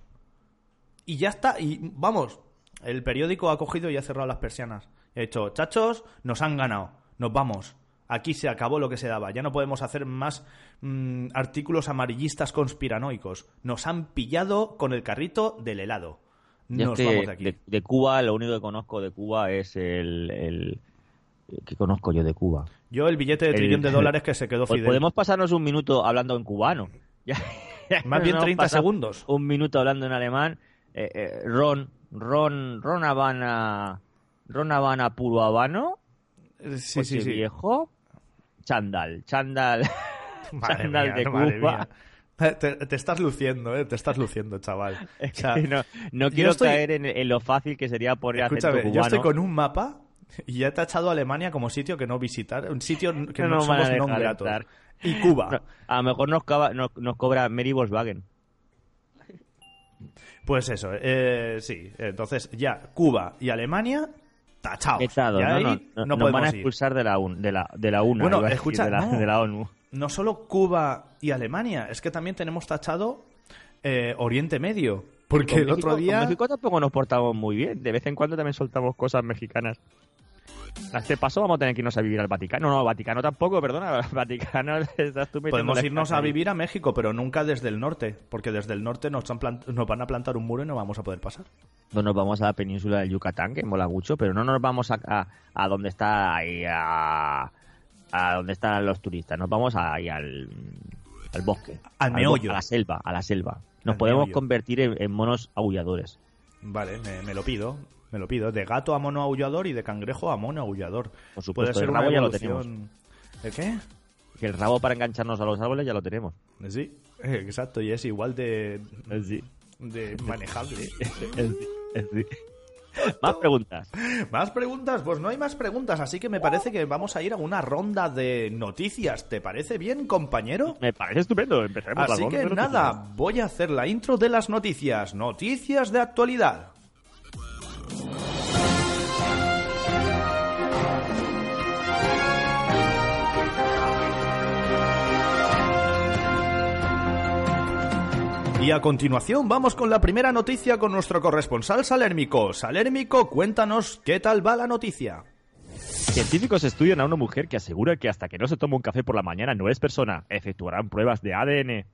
Y ya está. Y vamos, el periódico ha cogido y ha cerrado las persianas. Ha dicho, chachos, nos han ganado. Nos vamos. Aquí se acabó lo que se daba. Ya no podemos hacer más mm, artículos amarillistas conspiranoicos. Nos han pillado con el carrito del helado. Nos vamos de aquí. de, de Cuba, lo único que conozco de Cuba es el... el ¿Qué conozco yo de Cuba? Yo el billete de el- trillón de dólares que se quedó Pues Fidel. podemos pasarnos un minuto hablando en cubano. Más bien nos 30 pasamos segundos. Un minuto hablando en alemán. Eh, eh, ron, ron, ron Habana, ron Habana puro habano. Eh, Sí, coche sí, sí. viejo. Chandal, chandal. Madre chandal mía, de Cuba. Te, te estás luciendo, ¿eh? Te estás luciendo, chaval. O sea, no, no quiero estoy- caer en, en lo fácil que sería poner Escúchame, cubano. yo estoy con un mapa y ya he tachado a Alemania como sitio que no visitar, un sitio que No no, somos non gratos. Y Cuba. No, a lo mejor nos, cava- nos, nos cobra Mary Volkswagen. Pues eso, eh, sí. Entonces ya Cuba y Alemania tachados. No, ahí no, no, no, nos van a ir. expulsar de la, un- de la, de la UNA. Bueno, escucha, de la, no. de la ONU. No solo Cuba y Alemania, es que también tenemos tachado eh, Oriente Medio. Porque Con el México- otro día... Con México tampoco nos portamos muy bien. De vez en cuando también soltamos cosas mexicanas. A este paso vamos a tener que irnos a vivir al Vaticano. No, Vaticano tampoco, perdona. Vaticano estás tú Podemos irnos a vivir a México, pero nunca desde el norte, porque desde el norte nos, han plant- nos van a plantar un muro y no vamos a poder pasar. No nos vamos a la península del Yucatán, que mola mucho, pero no nos vamos a, a, a donde está ahí, a, a donde están los turistas. Nos vamos ahí al, al bosque. Al meollo. A la selva, a la selva. Nos Al podemos meollo. convertir en, en monos aulladores. Vale, me, me lo pido. Me lo pido. De gato a mono aullador y de cangrejo a mono aullador. Por supuesto, Puede ser el una rabo ya lo ¿El qué? Que el rabo para engancharnos a los árboles ya lo tenemos. Sí, eh, exacto. Y es igual de, Sí. de manejable. Más preguntas. ¿Más preguntas? Pues no hay más preguntas, así que me parece que vamos a ir a una ronda de noticias. ¿Te parece bien, compañero? Me parece estupendo. Empecemos la Así ronda que nada, voy a hacer la intro de las noticias. Noticias de actualidad. Y a continuación vamos con la primera noticia con nuestro corresponsal Salérmico. Salérmico, cuéntanos qué tal va la noticia. Científicos estudian a una mujer que asegura que hasta que no se toma un café por la mañana no es persona. Efectuarán pruebas de ADN.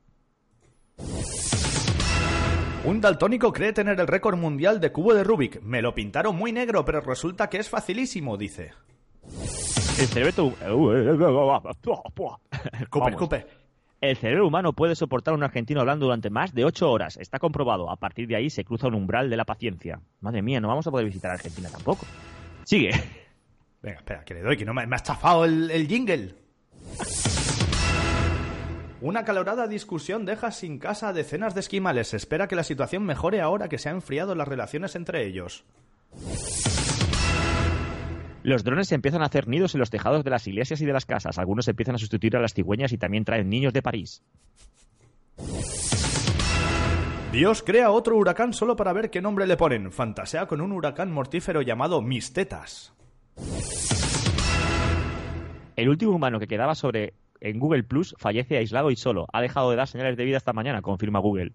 Un daltónico cree tener el récord mundial de cubo de Rubik. Me lo pintaron muy negro, pero resulta que es facilísimo, dice. El cerebro... Escupe, Vamos. escupe. El cerebro humano puede soportar a un argentino hablando durante más de 8 horas. Está comprobado. A partir de ahí se cruza un umbral de la paciencia. Madre mía, no vamos a poder visitar Argentina tampoco. Sigue. Venga, espera, que le doy, que no me, me ha estafado el, el jingle. Una acalorada discusión deja sin casa a decenas de esquimales. Se espera que la situación mejore ahora que se han enfriado las relaciones entre ellos. Los drones empiezan a hacer nidos en los tejados de las iglesias y de las casas. Algunos empiezan a sustituir a las cigüeñas y también traen niños de París. Dios crea otro huracán solo para ver qué nombre le ponen. Fantasea con un huracán mortífero llamado Mis Tetas. El último humano que quedaba sobre en Google Plus fallece aislado y solo. Ha dejado de dar señales de vida esta mañana, confirma Google.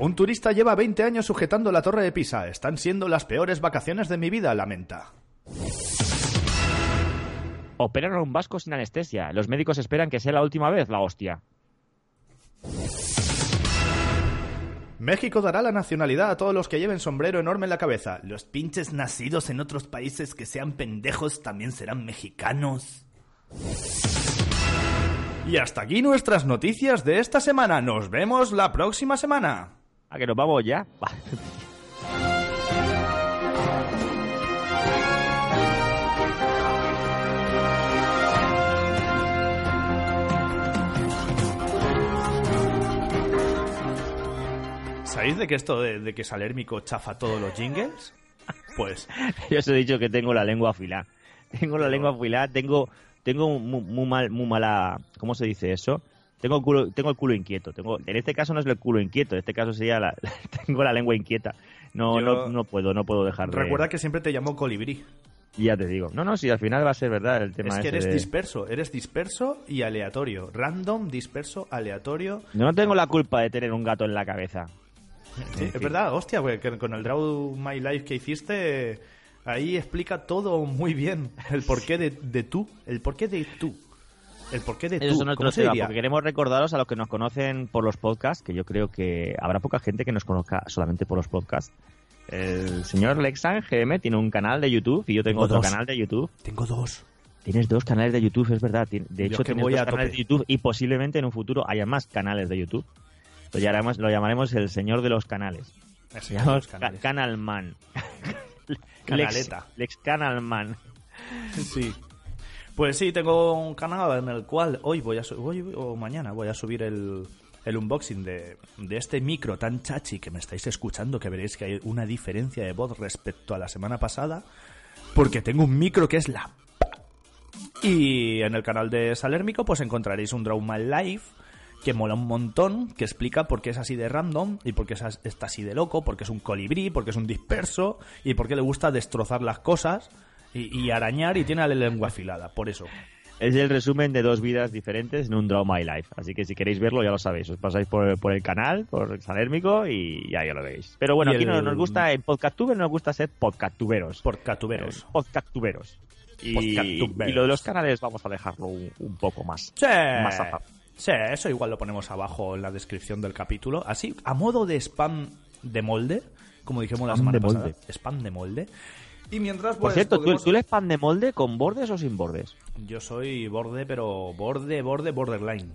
Un turista lleva 20 años sujetando la torre de Pisa. Están siendo las peores vacaciones de mi vida, lamenta. Operan a un vasco sin anestesia. Los médicos esperan que sea la última vez, la hostia. México dará la nacionalidad a todos los que lleven sombrero enorme en la cabeza. Los pinches nacidos en otros países que sean pendejos también serán mexicanos. Y hasta aquí nuestras noticias de esta semana. Nos vemos la próxima semana. ¿A que nos vamos ya? ¿Sabéis de que esto de, de que Salérmico chafa todos los jingles? Pues Yo os he dicho que tengo la lengua afilada. Tengo la lengua afilada, tengo, tengo muy, muy mal, muy mala, ¿cómo se dice eso? Tengo el culo, tengo el culo inquieto. Tengo, en este caso no es el culo inquieto, en este caso sería la, tengo la lengua inquieta. No, Yo- no, no puedo, no puedo dejar de. recuerda que siempre te llamo colibrí. Ya te digo. No, no, si al final va a ser verdad el tema Es que ese eres de- disperso, eres disperso y aleatorio. Random, disperso, aleatorio. Yo no tengo la culpa de tener un gato en la cabeza. Sí, es verdad, hostia, güey, que con el Draw My Life que hiciste Ahí explica todo muy bien. El porqué de, de tú. El porqué de tú. El porqué de Eso tú. es otro ¿Cómo se diría? porque queremos recordaros a los que nos conocen por los podcasts, que yo creo que habrá poca gente que nos conozca solamente por los podcasts. El señor Lexan GM tiene un canal de YouTube y yo tengo Tengo otro dos. canal de YouTube. Tengo dos. Tienes dos canales de YouTube, es verdad. De Yo hecho, que tienes voy dos a canales tope. de YouTube y posiblemente en un futuro haya más canales de YouTube. Lo llamaremos, lo llamaremos el señor de los canales. Ese, Se llama los Ca- canales. Canalman. Canaleta. Lex, Lex Canalman. Sí. Pues sí, tengo un canal en el cual hoy voy a hoy o mañana voy a subir el, el unboxing de, de este micro tan chachi que me estáis escuchando, que veréis que hay una diferencia de voz respecto a la semana pasada, porque tengo un micro que es la... Y en el canal de Salérmico pues encontraréis un Draw My Life que mola un montón, que explica por qué es así de random y por qué está así de loco, porque es un colibrí, porque es un disperso y por qué le gusta destrozar las cosas y, y arañar y tiene la lengua afilada, por eso. Es el resumen de dos vidas diferentes en un Draw My Life. Así que si queréis verlo, ya lo sabéis. Os pasáis por, por el canal, por Salérmico y ya, ya lo veis. Pero bueno, Y aquí el- no nos gusta, en Podcasttuber nos gusta ser podcastuberos. Por catuberos. Podcasttuberos. Y, lo de los canales vamos a dejarlo un, un poco más. Sí, Más a- sí, eso igual lo ponemos abajo en la descripción del capítulo. Así, a modo de spam de molde, como dijimos la Spam semana de pasada. molde. Spam de molde. Y mientras, Por pues, cierto, ¿tú, podemos- ¿tú eres pan de molde con bordes o sin bordes? Yo soy borde, pero borde, borde, borderline.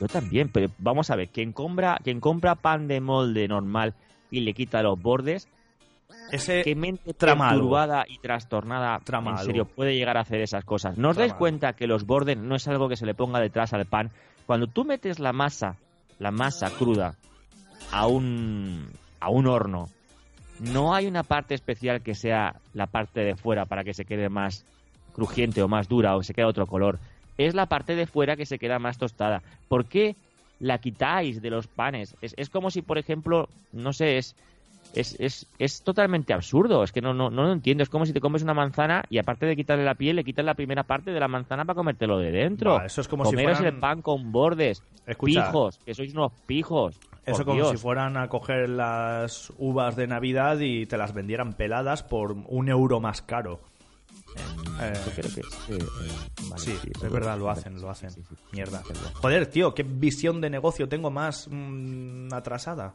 Yo también, pero vamos a ver, quien compra, quien compra pan de molde normal y le quita los bordes, Ese ¿qué mente perturbada y trastornada Trama en serio algo. puede llegar a hacer esas cosas? ¿No os Trama dais cuenta que los bordes no es algo que se le ponga detrás al pan? Cuando tú metes la masa, la masa cruda, a un, a un horno, no hay una parte especial que sea la parte de fuera para que se quede más crujiente o más dura o se quede otro color. Es la parte de fuera que se queda más tostada. ¿Por qué la quitáis de los panes? Es, es como si, por ejemplo, no sé, es, es, es, es totalmente absurdo. Es que no, no, no lo entiendo. Es como si te comes una manzana y aparte de quitarle la piel, le quitas la primera parte de la manzana para comértelo de dentro. Eso es como si fueran- el pan con bordes. Escucha. Pijos, que sois unos pijos. Eso como Dios. si fueran a coger las uvas de Navidad y te las vendieran peladas por un euro más caro. Eh, Yo creo que eh, eh, vale, sí, sí, es verdad, lo hacen, lo hacen. Sí, sí, sí. Mierda. Joder, tío, qué visión de negocio tengo más mm, atrasada.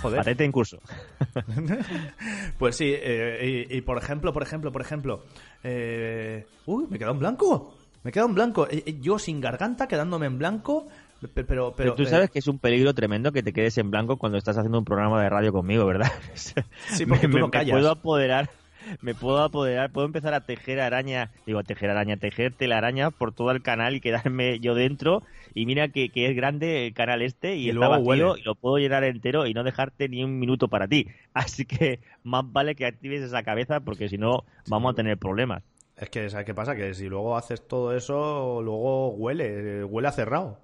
Joder. Patente en curso. Pues sí, eh, y, y por ejemplo, por ejemplo, por ejemplo. eh, uy, me he quedado en blanco. Me he quedado en blanco. Eh, eh, Yo sin garganta, quedándome en blanco. pe- Pero, pero, Pero tú eh, sabes que es un peligro tremendo que te quedes en blanco cuando estás haciendo un programa de radio conmigo, ¿verdad? Sí, porque tú no callas. Me puedo apoderar, me puedo apoderar, puedo empezar a tejer araña, digo, tejer araña, tejer telaraña por todo el canal y quedarme yo dentro. Y mira que, que es grande el canal este y, Y está luego vacío huele. y lo puedo llenar entero y no dejarte ni un minuto para ti. Así que más vale que actives esa cabeza porque si no vamos a tener problemas. Es que, ¿sabes qué pasa? Que si luego haces todo eso, luego huele, eh, huele a cerrado.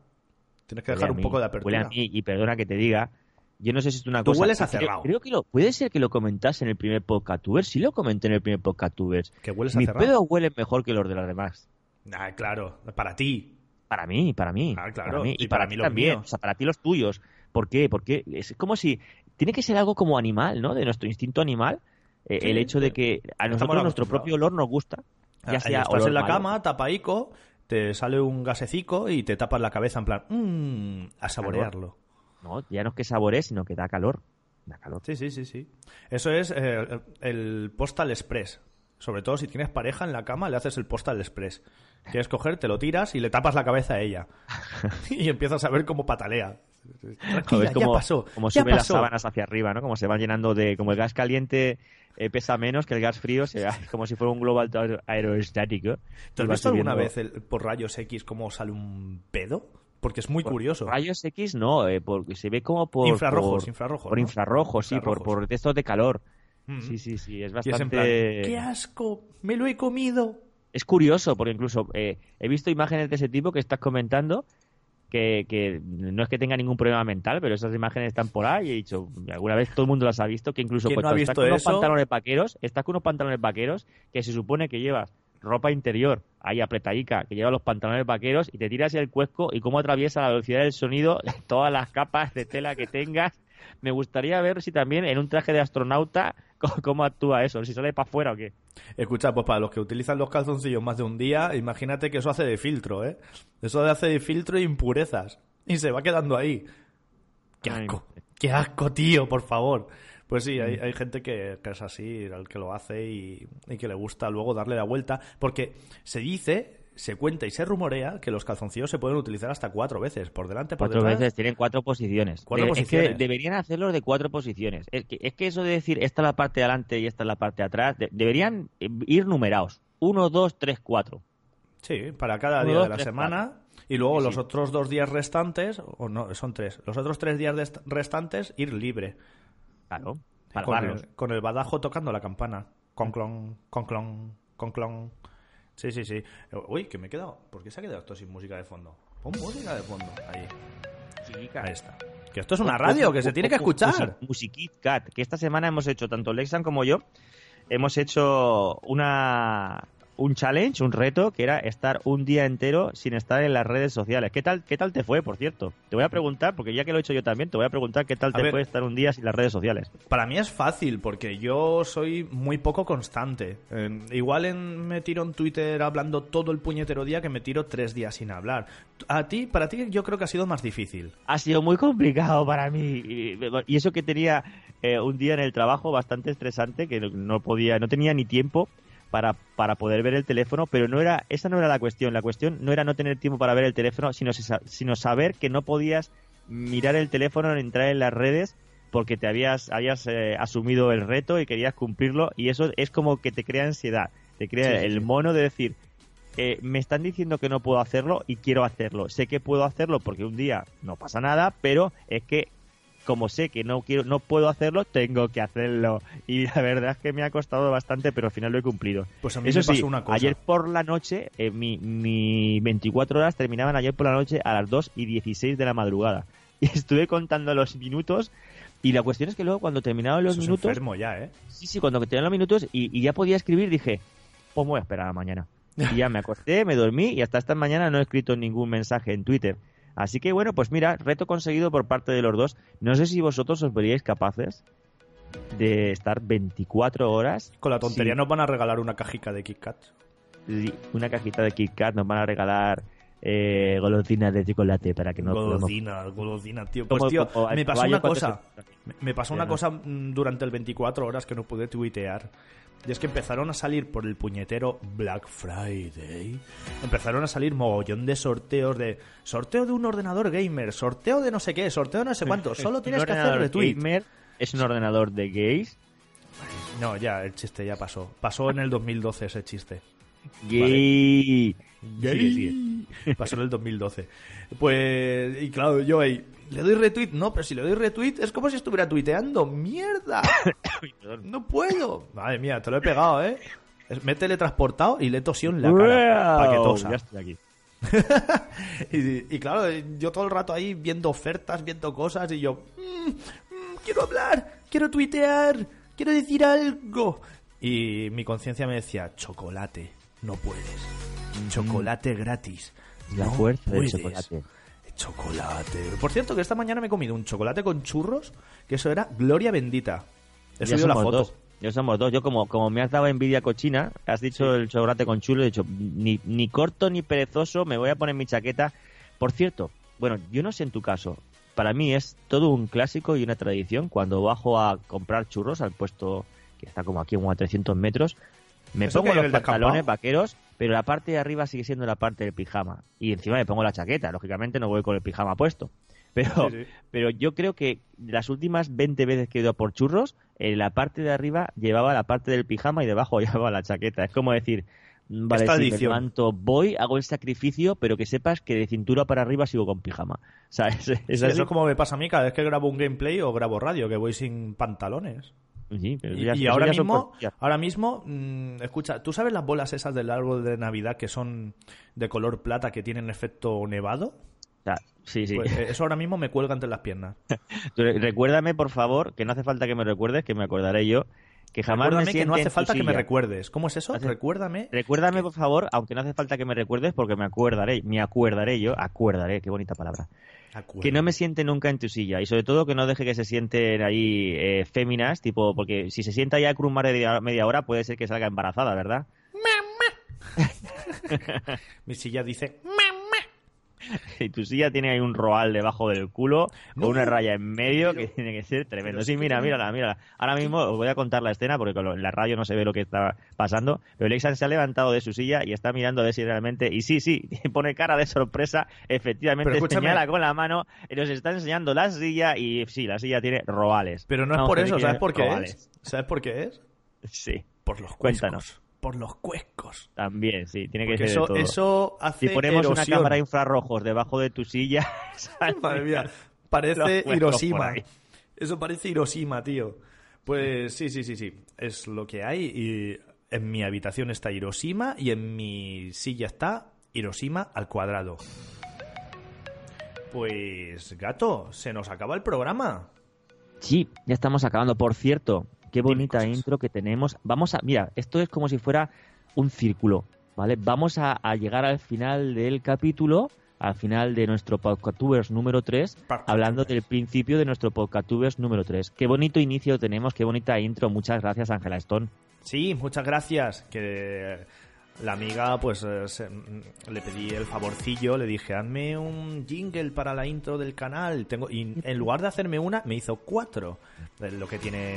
Tienes que Huele dejar a un poco de Huele apertura. a mí, y perdona que te diga, yo no sé si es una Tú cosa... hueles a creo- cerrado. Creo que lo, puede ser que lo comentaste en el primer podcast tubers. Sí lo comenté en el primer podcast tubers. Que hueles a Mis cerrado. pedos huelen mejor que los de los demás. Ah, claro, para ti. Para mí, para mí. Ah, claro, Para mí. y Y, para para, mí los también. míos. O sea, para ti los tuyos. ¿Por qué? Porque es como si... Tiene que ser algo como animal, ¿no? De nuestro instinto animal. eh, Sí, el hecho de que a estamos nosotros nuestro propio olor nos gusta. Ah, Ya sea estás en la malo. cama, tapaico, te sale un gasecico y te tapas la cabeza en plan, mmm, a saborearlo. No, ya no es que saboree, sino que da calor. Da calor. Sí, sí, sí, sí. Eso es eh, el Postal Express. Sobre todo si tienes pareja en la cama, le haces el Postal Express. Quieres coger, te lo tiras y le tapas la cabeza a ella. y empiezas a ver cómo patalea. Joder, ya como, pasó. como ya suben las sábanas hacia arriba, ¿no? Como se van llenando de... Como el gas caliente eh, pesa menos que el gas frío, se, como si fuera un globo aer- aerostático. ¿Te has visto alguna vez el- por rayos X cómo sale un pedo? Porque es muy curioso. Rayos X no, eh, porque se ve como por... Infrarrojos, por, infrarrojos, Por ¿no? infrarrojos, sí, por, Infrarrojos. por textos de calor. Mm. Sí, sí, sí, es Y es en bastante... plan, ¡qué asco! ¡Me lo he comido! Es curioso, porque incluso eh, he visto imágenes de ese tipo que estás comentando, que, que no es que tenga ningún problema mental, pero esas imágenes están por ahí y he dicho, alguna vez todo el mundo las ha visto, que incluso ¿Quién pues, no ha cuando estás con unos pantalones vaqueros, estás con unos pantalones vaqueros que se supone que llevas ropa interior, ahí apretadica, que lleva los pantalones vaqueros y te tiras el cuesco y cómo atraviesa la velocidad del sonido todas las capas de tela que tengas. Me gustaría ver si también en un traje de astronauta cómo, actúa eso, si sale para afuera o qué. Escucha, pues para los que utilizan los calzoncillos más de un día, imagínate que eso hace de filtro, ¿eh? Eso hace de filtro e impurezas. Y se va quedando ahí. ¡Qué Ay, asco! ¡Qué asco, tío! Por favor. Pues sí, hay, hay gente que, que es así, el que lo hace y, y que le gusta luego darle la vuelta. Porque se dice, se cuenta y se rumorea que los calzoncillos se pueden utilizar hasta cuatro veces. Por delante, por Cuatro detrás. veces, tienen cuatro posiciones. Cuatro De- posiciones. Es que deberían hacerlo de cuatro posiciones. Es que, es que eso de decir esta es la parte de adelante y esta es la parte de atrás, de- deberían eh, ir numerados. Uno, dos, tres, cuatro. Sí, para cada Uno, día dos, de la tres, semana. Y luego Sí, los sí. otros dos días restantes, o no, son tres. Los otros tres días restantes, ir libre. Claro, para con, el, con el badajo tocando la campana. Conclon, conclon, conclon. Sí, sí, sí. Uy, que me he quedado. ¿Por qué se ha quedado esto sin música de fondo? Pon música de fondo. Ahí. Ahí está. Que esto es una radio, que se tiene que escuchar. Music Cat, que esta semana hemos hecho, tanto Lexan como yo, hemos hecho una un challenge, un reto, que era estar un día entero sin estar en las redes sociales. ¿Qué tal, qué tal te fue, por cierto? Te voy a preguntar, porque ya que lo he hecho yo también, te voy a preguntar qué tal A te ver. fue estar un día sin las redes sociales. Para mí es fácil, porque yo soy muy poco constante. Eh, igual en- me tiro en Twitter hablando todo el puñetero día que me tiro tres días sin hablar. A ti, para ti, yo creo que ha sido más difícil. Ha sido muy complicado para mí. Y, y eso que tenía eh, un día en el trabajo bastante estresante, que no podía, no tenía ni tiempo para, para poder ver el teléfono, pero no era, esa no era la cuestión. La cuestión no era no tener tiempo para ver el teléfono, sino, sino saber que no podías mirar el teléfono, entrar en las redes, porque te habías, habías eh, asumido el reto y querías cumplirlo, y eso es como que te crea ansiedad, te crea Sí, sí, el mono de decir, eh, me están diciendo que no puedo hacerlo y quiero hacerlo. Sé que puedo hacerlo porque un día no pasa nada, pero es que como sé que no quiero, no puedo hacerlo, tengo que hacerlo. Y la verdad es que me ha costado bastante, pero al final lo he cumplido. Pues a mí Eso me pasó sí, una cosa. ayer por la noche, eh, mi, mi 24 horas terminaban ayer por la noche a las 2 y 16 de la madrugada. Y estuve contando los minutos. Y la cuestión es que luego cuando terminaban los Eso es minutos, enfermo ya, ¿eh? Sí, sí, cuando terminaron los minutos y, y ya podía escribir, dije, pues me voy a esperar a mañana. Y ya me acosté, me dormí y hasta esta mañana no he escrito ningún mensaje en Twitter. Así que bueno, pues mira, reto conseguido por parte de los dos. No sé si vosotros os veríais capaces de estar 24 horas. Con la tontería sin- nos van a regalar una cajica de Kit Kat. Una cajita de Kit Kat, nos van a regalar eh, golosinas de chocolate para que no podamos- Golosina, golosina, tío. Pues tío, como- me pasó una cosa. se- Me- Me pasó una cosa mm, durante el 24 horas que no pude tuitear. Y es que empezaron a salir por el puñetero Black Friday. Empezaron a salir mogollón de sorteos de sorteo de un ordenador gamer, sorteo de no sé qué, sorteo de no sé cuánto. Solo tienes que hacer retweet. gamer es un ordenador de gays. No, ya, el chiste ya pasó. Pasó en el 2012 ese chiste. Gay. Gay. Sigue, sigue. Pasó en el 2012. Pues, y claro, yo ahí, ¿le doy retweet? No, pero si le doy retweet es como si estuviera tuiteando. ¡Mierda! ¡No puedo! Madre mía, te lo he pegado, ¿eh? Me he teletransportado y le he tosido en la cara. Para que Wow, tosa. Ya estoy aquí. y, y claro, yo todo el rato ahí viendo ofertas, viendo cosas y yo, "Mm, mm, quiero hablar, quiero tuitear, quiero decir algo. Y mi conciencia me decía, chocolate, no puedes. Chocolate gratis. La no fuerza del puedes". chocolate. Chocolate. Por cierto, que esta mañana me he comido un chocolate con churros, que eso era gloria bendita. He Ya subido la foto. dos. Ya somos dos. Yo como, como me has dado envidia cochina, has dicho el chocolate con chulo, he dicho, ni, ni corto ni perezoso, me voy a poner mi chaqueta. Por cierto, bueno, yo no sé en tu caso, para mí es todo un clásico y una tradición. Cuando bajo a comprar churros al puesto que está como aquí como a 300 metros, me ¿Eso pongo los descampado? pantalones vaqueros, pero la parte de arriba sigue siendo la parte del pijama. Y encima me pongo la chaqueta. Lógicamente no voy con el pijama puesto. Pero, Sí, sí. pero yo creo que las últimas 20 veces que he ido por churros, en la parte de arriba llevaba la parte del pijama y debajo llevaba la chaqueta. Es como decir, mm, vale, Es si me levanto, voy, hago el sacrificio, pero que sepas que de cintura para arriba sigo con pijama. Es, Sí, eso es como me pasa a mí cada vez que grabo un gameplay o grabo radio, que voy sin pantalones. Sí, pero Y, ya- y eso ahora mismo, ahora mismo, mm, escucha, ¿tú sabes las bolas esas del árbol de Navidad que son de color plata que tienen efecto nevado? Sea, sí, sí. Pues eso ahora mismo me cuelga entre las piernas. Recuérdame, por favor, que no hace falta que me recuerdes, que me acordaré yo, que jamás me Recuérdame siente que no hace falta que me recuerdes. ¿Cómo es eso? Hace- Recuérdame. Recuérdame, por favor, aunque no hace falta que me recuerdes, porque me acuerdaré, me acuerdaré yo, acuerdaré, qué bonita palabra. Que no me siente nunca en tu silla y sobre todo que no deje que se sienten ahí eh, féminas, tipo, porque si se sienta ya cruz media, media hora puede ser que salga embarazada, ¿verdad? Mi silla dice. Y tu silla tiene ahí un roal debajo del culo No, con una raya en medio pero- que tiene que ser tremendo. Sí, mira, mírala, mírala. Ahora mismo os voy a contar la escena porque en la radio no se ve lo que está pasando. Pero Lexan se ha levantado de su silla y está mirando a ver si realmente. Y sí, sí, pone cara de sorpresa. Efectivamente, señala con la mano y nos está enseñando la silla. Y sí, la silla tiene roales. Pero no es por eso, ¿sabes por qué roales. es? ¿Sabes por qué es? Sí, Por los. Cuéntanos. Por los cuescos. también, sí, tiene que Porque ser de eso, todo. eso hace si ponemos una cámara infrarrojos debajo de tu silla, Madre mía, parece Hiroshima. Eso parece Hiroshima, tío. Pues sí, sí, sí, sí. Es lo que hay. Y en mi habitación está Hiroshima y en mi silla está Hiroshima al cuadrado. Pues, gato, se nos acaba el programa. Sí, ya estamos acabando. Por cierto, qué bonita cosas. intro que tenemos. Vamos a, mira, esto es como si fuera un círculo, ¿vale? Vamos a, a llegar al final del capítulo, al final de nuestro Podcastubers número 3, Podcastubers. hablando del principio de nuestro Podcastubers número 3. Qué bonito inicio tenemos, qué bonita intro. Muchas gracias, Ángela Stone. Sí, muchas gracias. Que la amiga, pues eh, se- mm, le pedí el favorcillo, le dije, hazme un jingle para la intro del canal. Tengo y en lugar de hacerme una, me hizo cuatro. Lo que tiene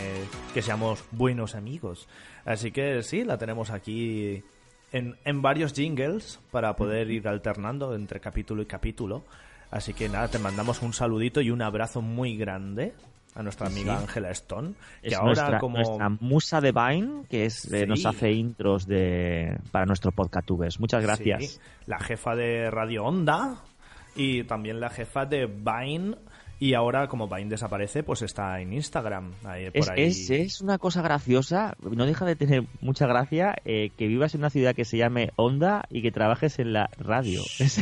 que seamos buenos amigos. Así que sí, la tenemos aquí en, en varios jingles para poder ir alternando entre capítulo y capítulo. Así que nada, te mandamos un saludito y un abrazo muy grande a nuestra amiga Sí. Ángela Stone. Que Es ahora nuestra, como... nuestra musa de Vine, que es, eh, Sí. nos hace intros de, para nuestro Podcastubers. Muchas gracias. Sí, la jefa de Radio Onda y también la jefa de Vine. Y ahora, como Vine desaparece, pues está en Instagram. Ahí, por Es, ahí. es, es una cosa graciosa, no deja de tener mucha gracia eh, que vivas en una ciudad que se llame Onda y que trabajes en la radio. Es,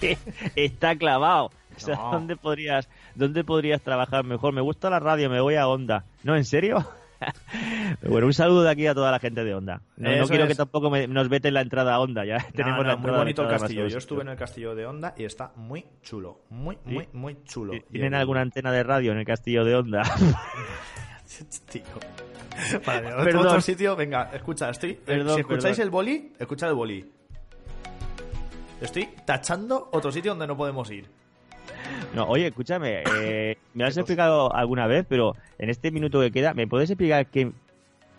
que está clavado. O sea, No. ¿dónde podrías, ¿dónde podrías trabajar mejor? Me gusta la radio, me voy a Onda. ¿No, en serio? bueno, un saludo de aquí a toda la gente de Onda. No, quiero es. que tampoco me- nos veten la entrada a Onda, ya No, tenemos la muy bonito el castillo. Yo estuve en el castillo de Onda y está muy chulo. Muy, muy, muy chulo. ¿Tienen alguna antena de radio en el castillo de Onda? Tío. Vale, Perdón. otro sitio, venga, escucha, estoy. eh, Perdón, si escucháis perdón. el boli, escuchad el boli. Estoy tachando otro sitio donde no podemos ir. No, oye, escúchame, eh, me lo has explicado alguna vez, pero en este minuto que queda, ¿me puedes explicar qué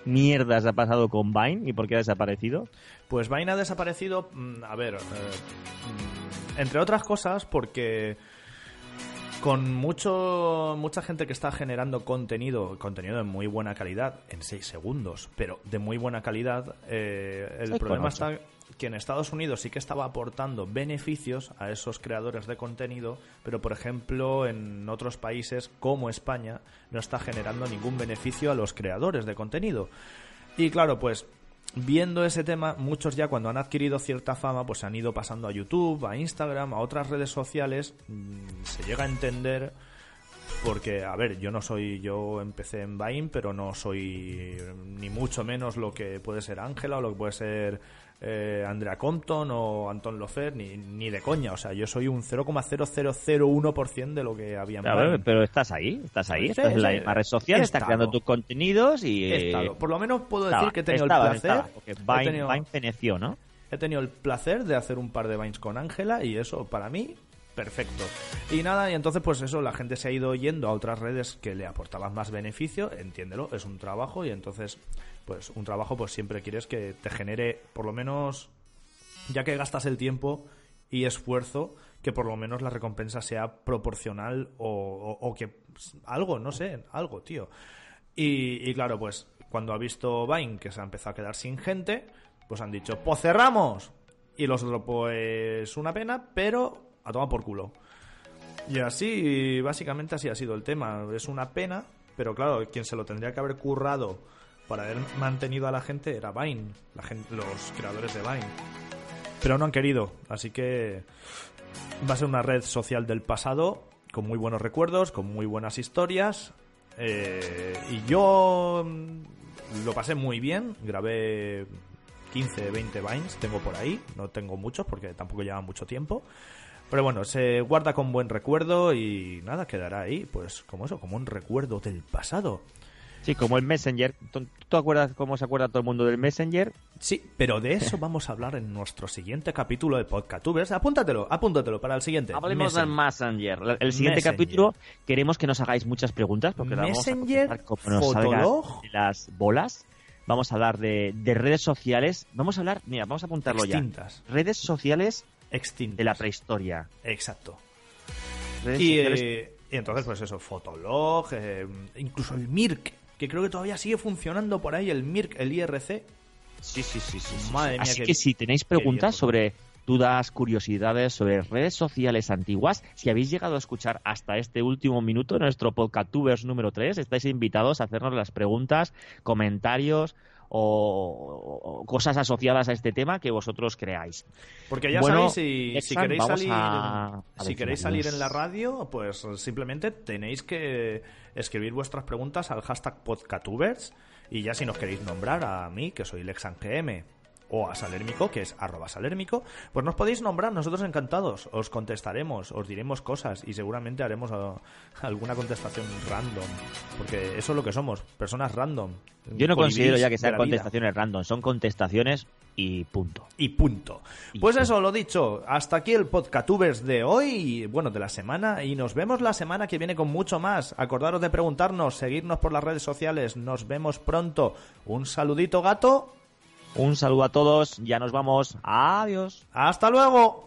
mierdas ha pasado con Vine y por qué ha desaparecido? Pues Vine ha desaparecido, mm, a ver, eh, entre otras cosas porque con mucho mucha gente que está generando contenido, contenido de muy buena calidad, en 6 segundos, pero de muy buena calidad, eh, el problema está que en Estados Unidos sí que estaba aportando beneficios a esos creadores de contenido, pero por ejemplo en otros países como España no está generando ningún beneficio a los creadores de contenido. Y claro, pues viendo ese tema, muchos ya cuando han adquirido cierta fama, pues se han ido pasando a YouTube, a Instagram, a otras redes sociales. Mm, Se llega a entender porque, a ver, yo no soy, yo empecé en Vine, pero no soy ni mucho menos lo que puede ser Ángela o lo que puede ser eh, Andrea Compton o Anton Lofer, ni, ni de coña. O sea, yo soy un 0,0001% de lo que había ver, Vine. pero estás ahí, estás ahí, Sí, estás en la misma red social, estás creando tus contenidos y... Estado. Por lo menos puedo decir que he tenido estaba, el placer. estaba, porque he Vine, tenido- Vine feneció, ¿no? He tenido el placer de hacer un par de vines con Ángela y eso para mí perfecto. Y nada, y entonces pues eso, la gente se ha ido yendo a otras redes que le aportaban más beneficio, entiéndelo, es un trabajo y entonces pues un trabajo pues siempre quieres que te genere por lo menos ya que gastas el tiempo y esfuerzo, que por lo menos la recompensa sea proporcional o, que pues, algo, no sé, algo, tío. Y, y claro, pues cuando ha visto Vine que se ha empezado a quedar sin gente, pues han dicho, pues cerramos. Y los otros, pues una pena, pero a tomar por culo. Y así, básicamente así ha sido el tema. Es una pena, pero claro, quien se lo tendría que haber currado para haber mantenido a la gente era Vine, la los creadores de Vine. Pero no han querido, así que va a ser una red social del pasado con muy buenos recuerdos, con muy buenas historias. eh, y yo mm, lo pasé muy bien, grabé 15, 20 vines, tengo por ahí, no tengo muchos porque tampoco lleva mucho tiempo. Pero bueno, se guarda con buen recuerdo y nada, quedará ahí, pues como eso, como un recuerdo del pasado. Sí, como el Messenger. ¿Tú acuerdas cómo se acuerda todo el mundo del Messenger? Sí, pero de eso vamos a hablar en nuestro siguiente capítulo de Podcastubers. Apúntatelo, apúntatelo para el siguiente. Hablemos del Messenger. El siguiente capítulo queremos que nos hagáis muchas preguntas porque Messenger, vamos a como nos Fotolog, las bolas. Vamos a hablar de, redes sociales. Vamos a hablar, mira, vamos a apuntarlo Extintas. ya. Redes sociales Extintas. de la prehistoria. Exacto. y, eh, y, entonces, pues eso, Fotolog, eh, incluso el Mirk que creo que todavía sigue funcionando por ahí, el MIRC, el IRC. Sí, sí, sí. sí, Así que si tenéis preguntas sobre dudas, curiosidades sobre redes sociales antiguas, si habéis llegado a escuchar hasta este último minuto nuestro podcastubers número 3, estáis invitados a hacernos las preguntas, comentarios o, cosas asociadas a este tema que vosotros creáis. Porque ya sabéis, si, si queréis salir, si queréis salir en la radio, pues simplemente tenéis que escribir vuestras preguntas al hashtag podcatubers y ya si nos queréis nombrar a mí, que soy LexanGM, o a Salérmico, que es arroba salérmico, pues nos podéis nombrar, nosotros encantados, os contestaremos, os diremos cosas y seguramente haremos uh, alguna contestación random, porque eso es lo que somos, personas random. Yo no considero ya que sean contestaciones random, son contestaciones y punto. Y punto. pues eso, lo dicho, hasta aquí el podcatubers de hoy, bueno, de la semana, y nos vemos la semana que viene con mucho más. Acordaros de preguntarnos, seguirnos por las redes sociales, nos vemos pronto. Un saludito gato un saludo a todos, ya nos vamos. Adiós. Hasta luego.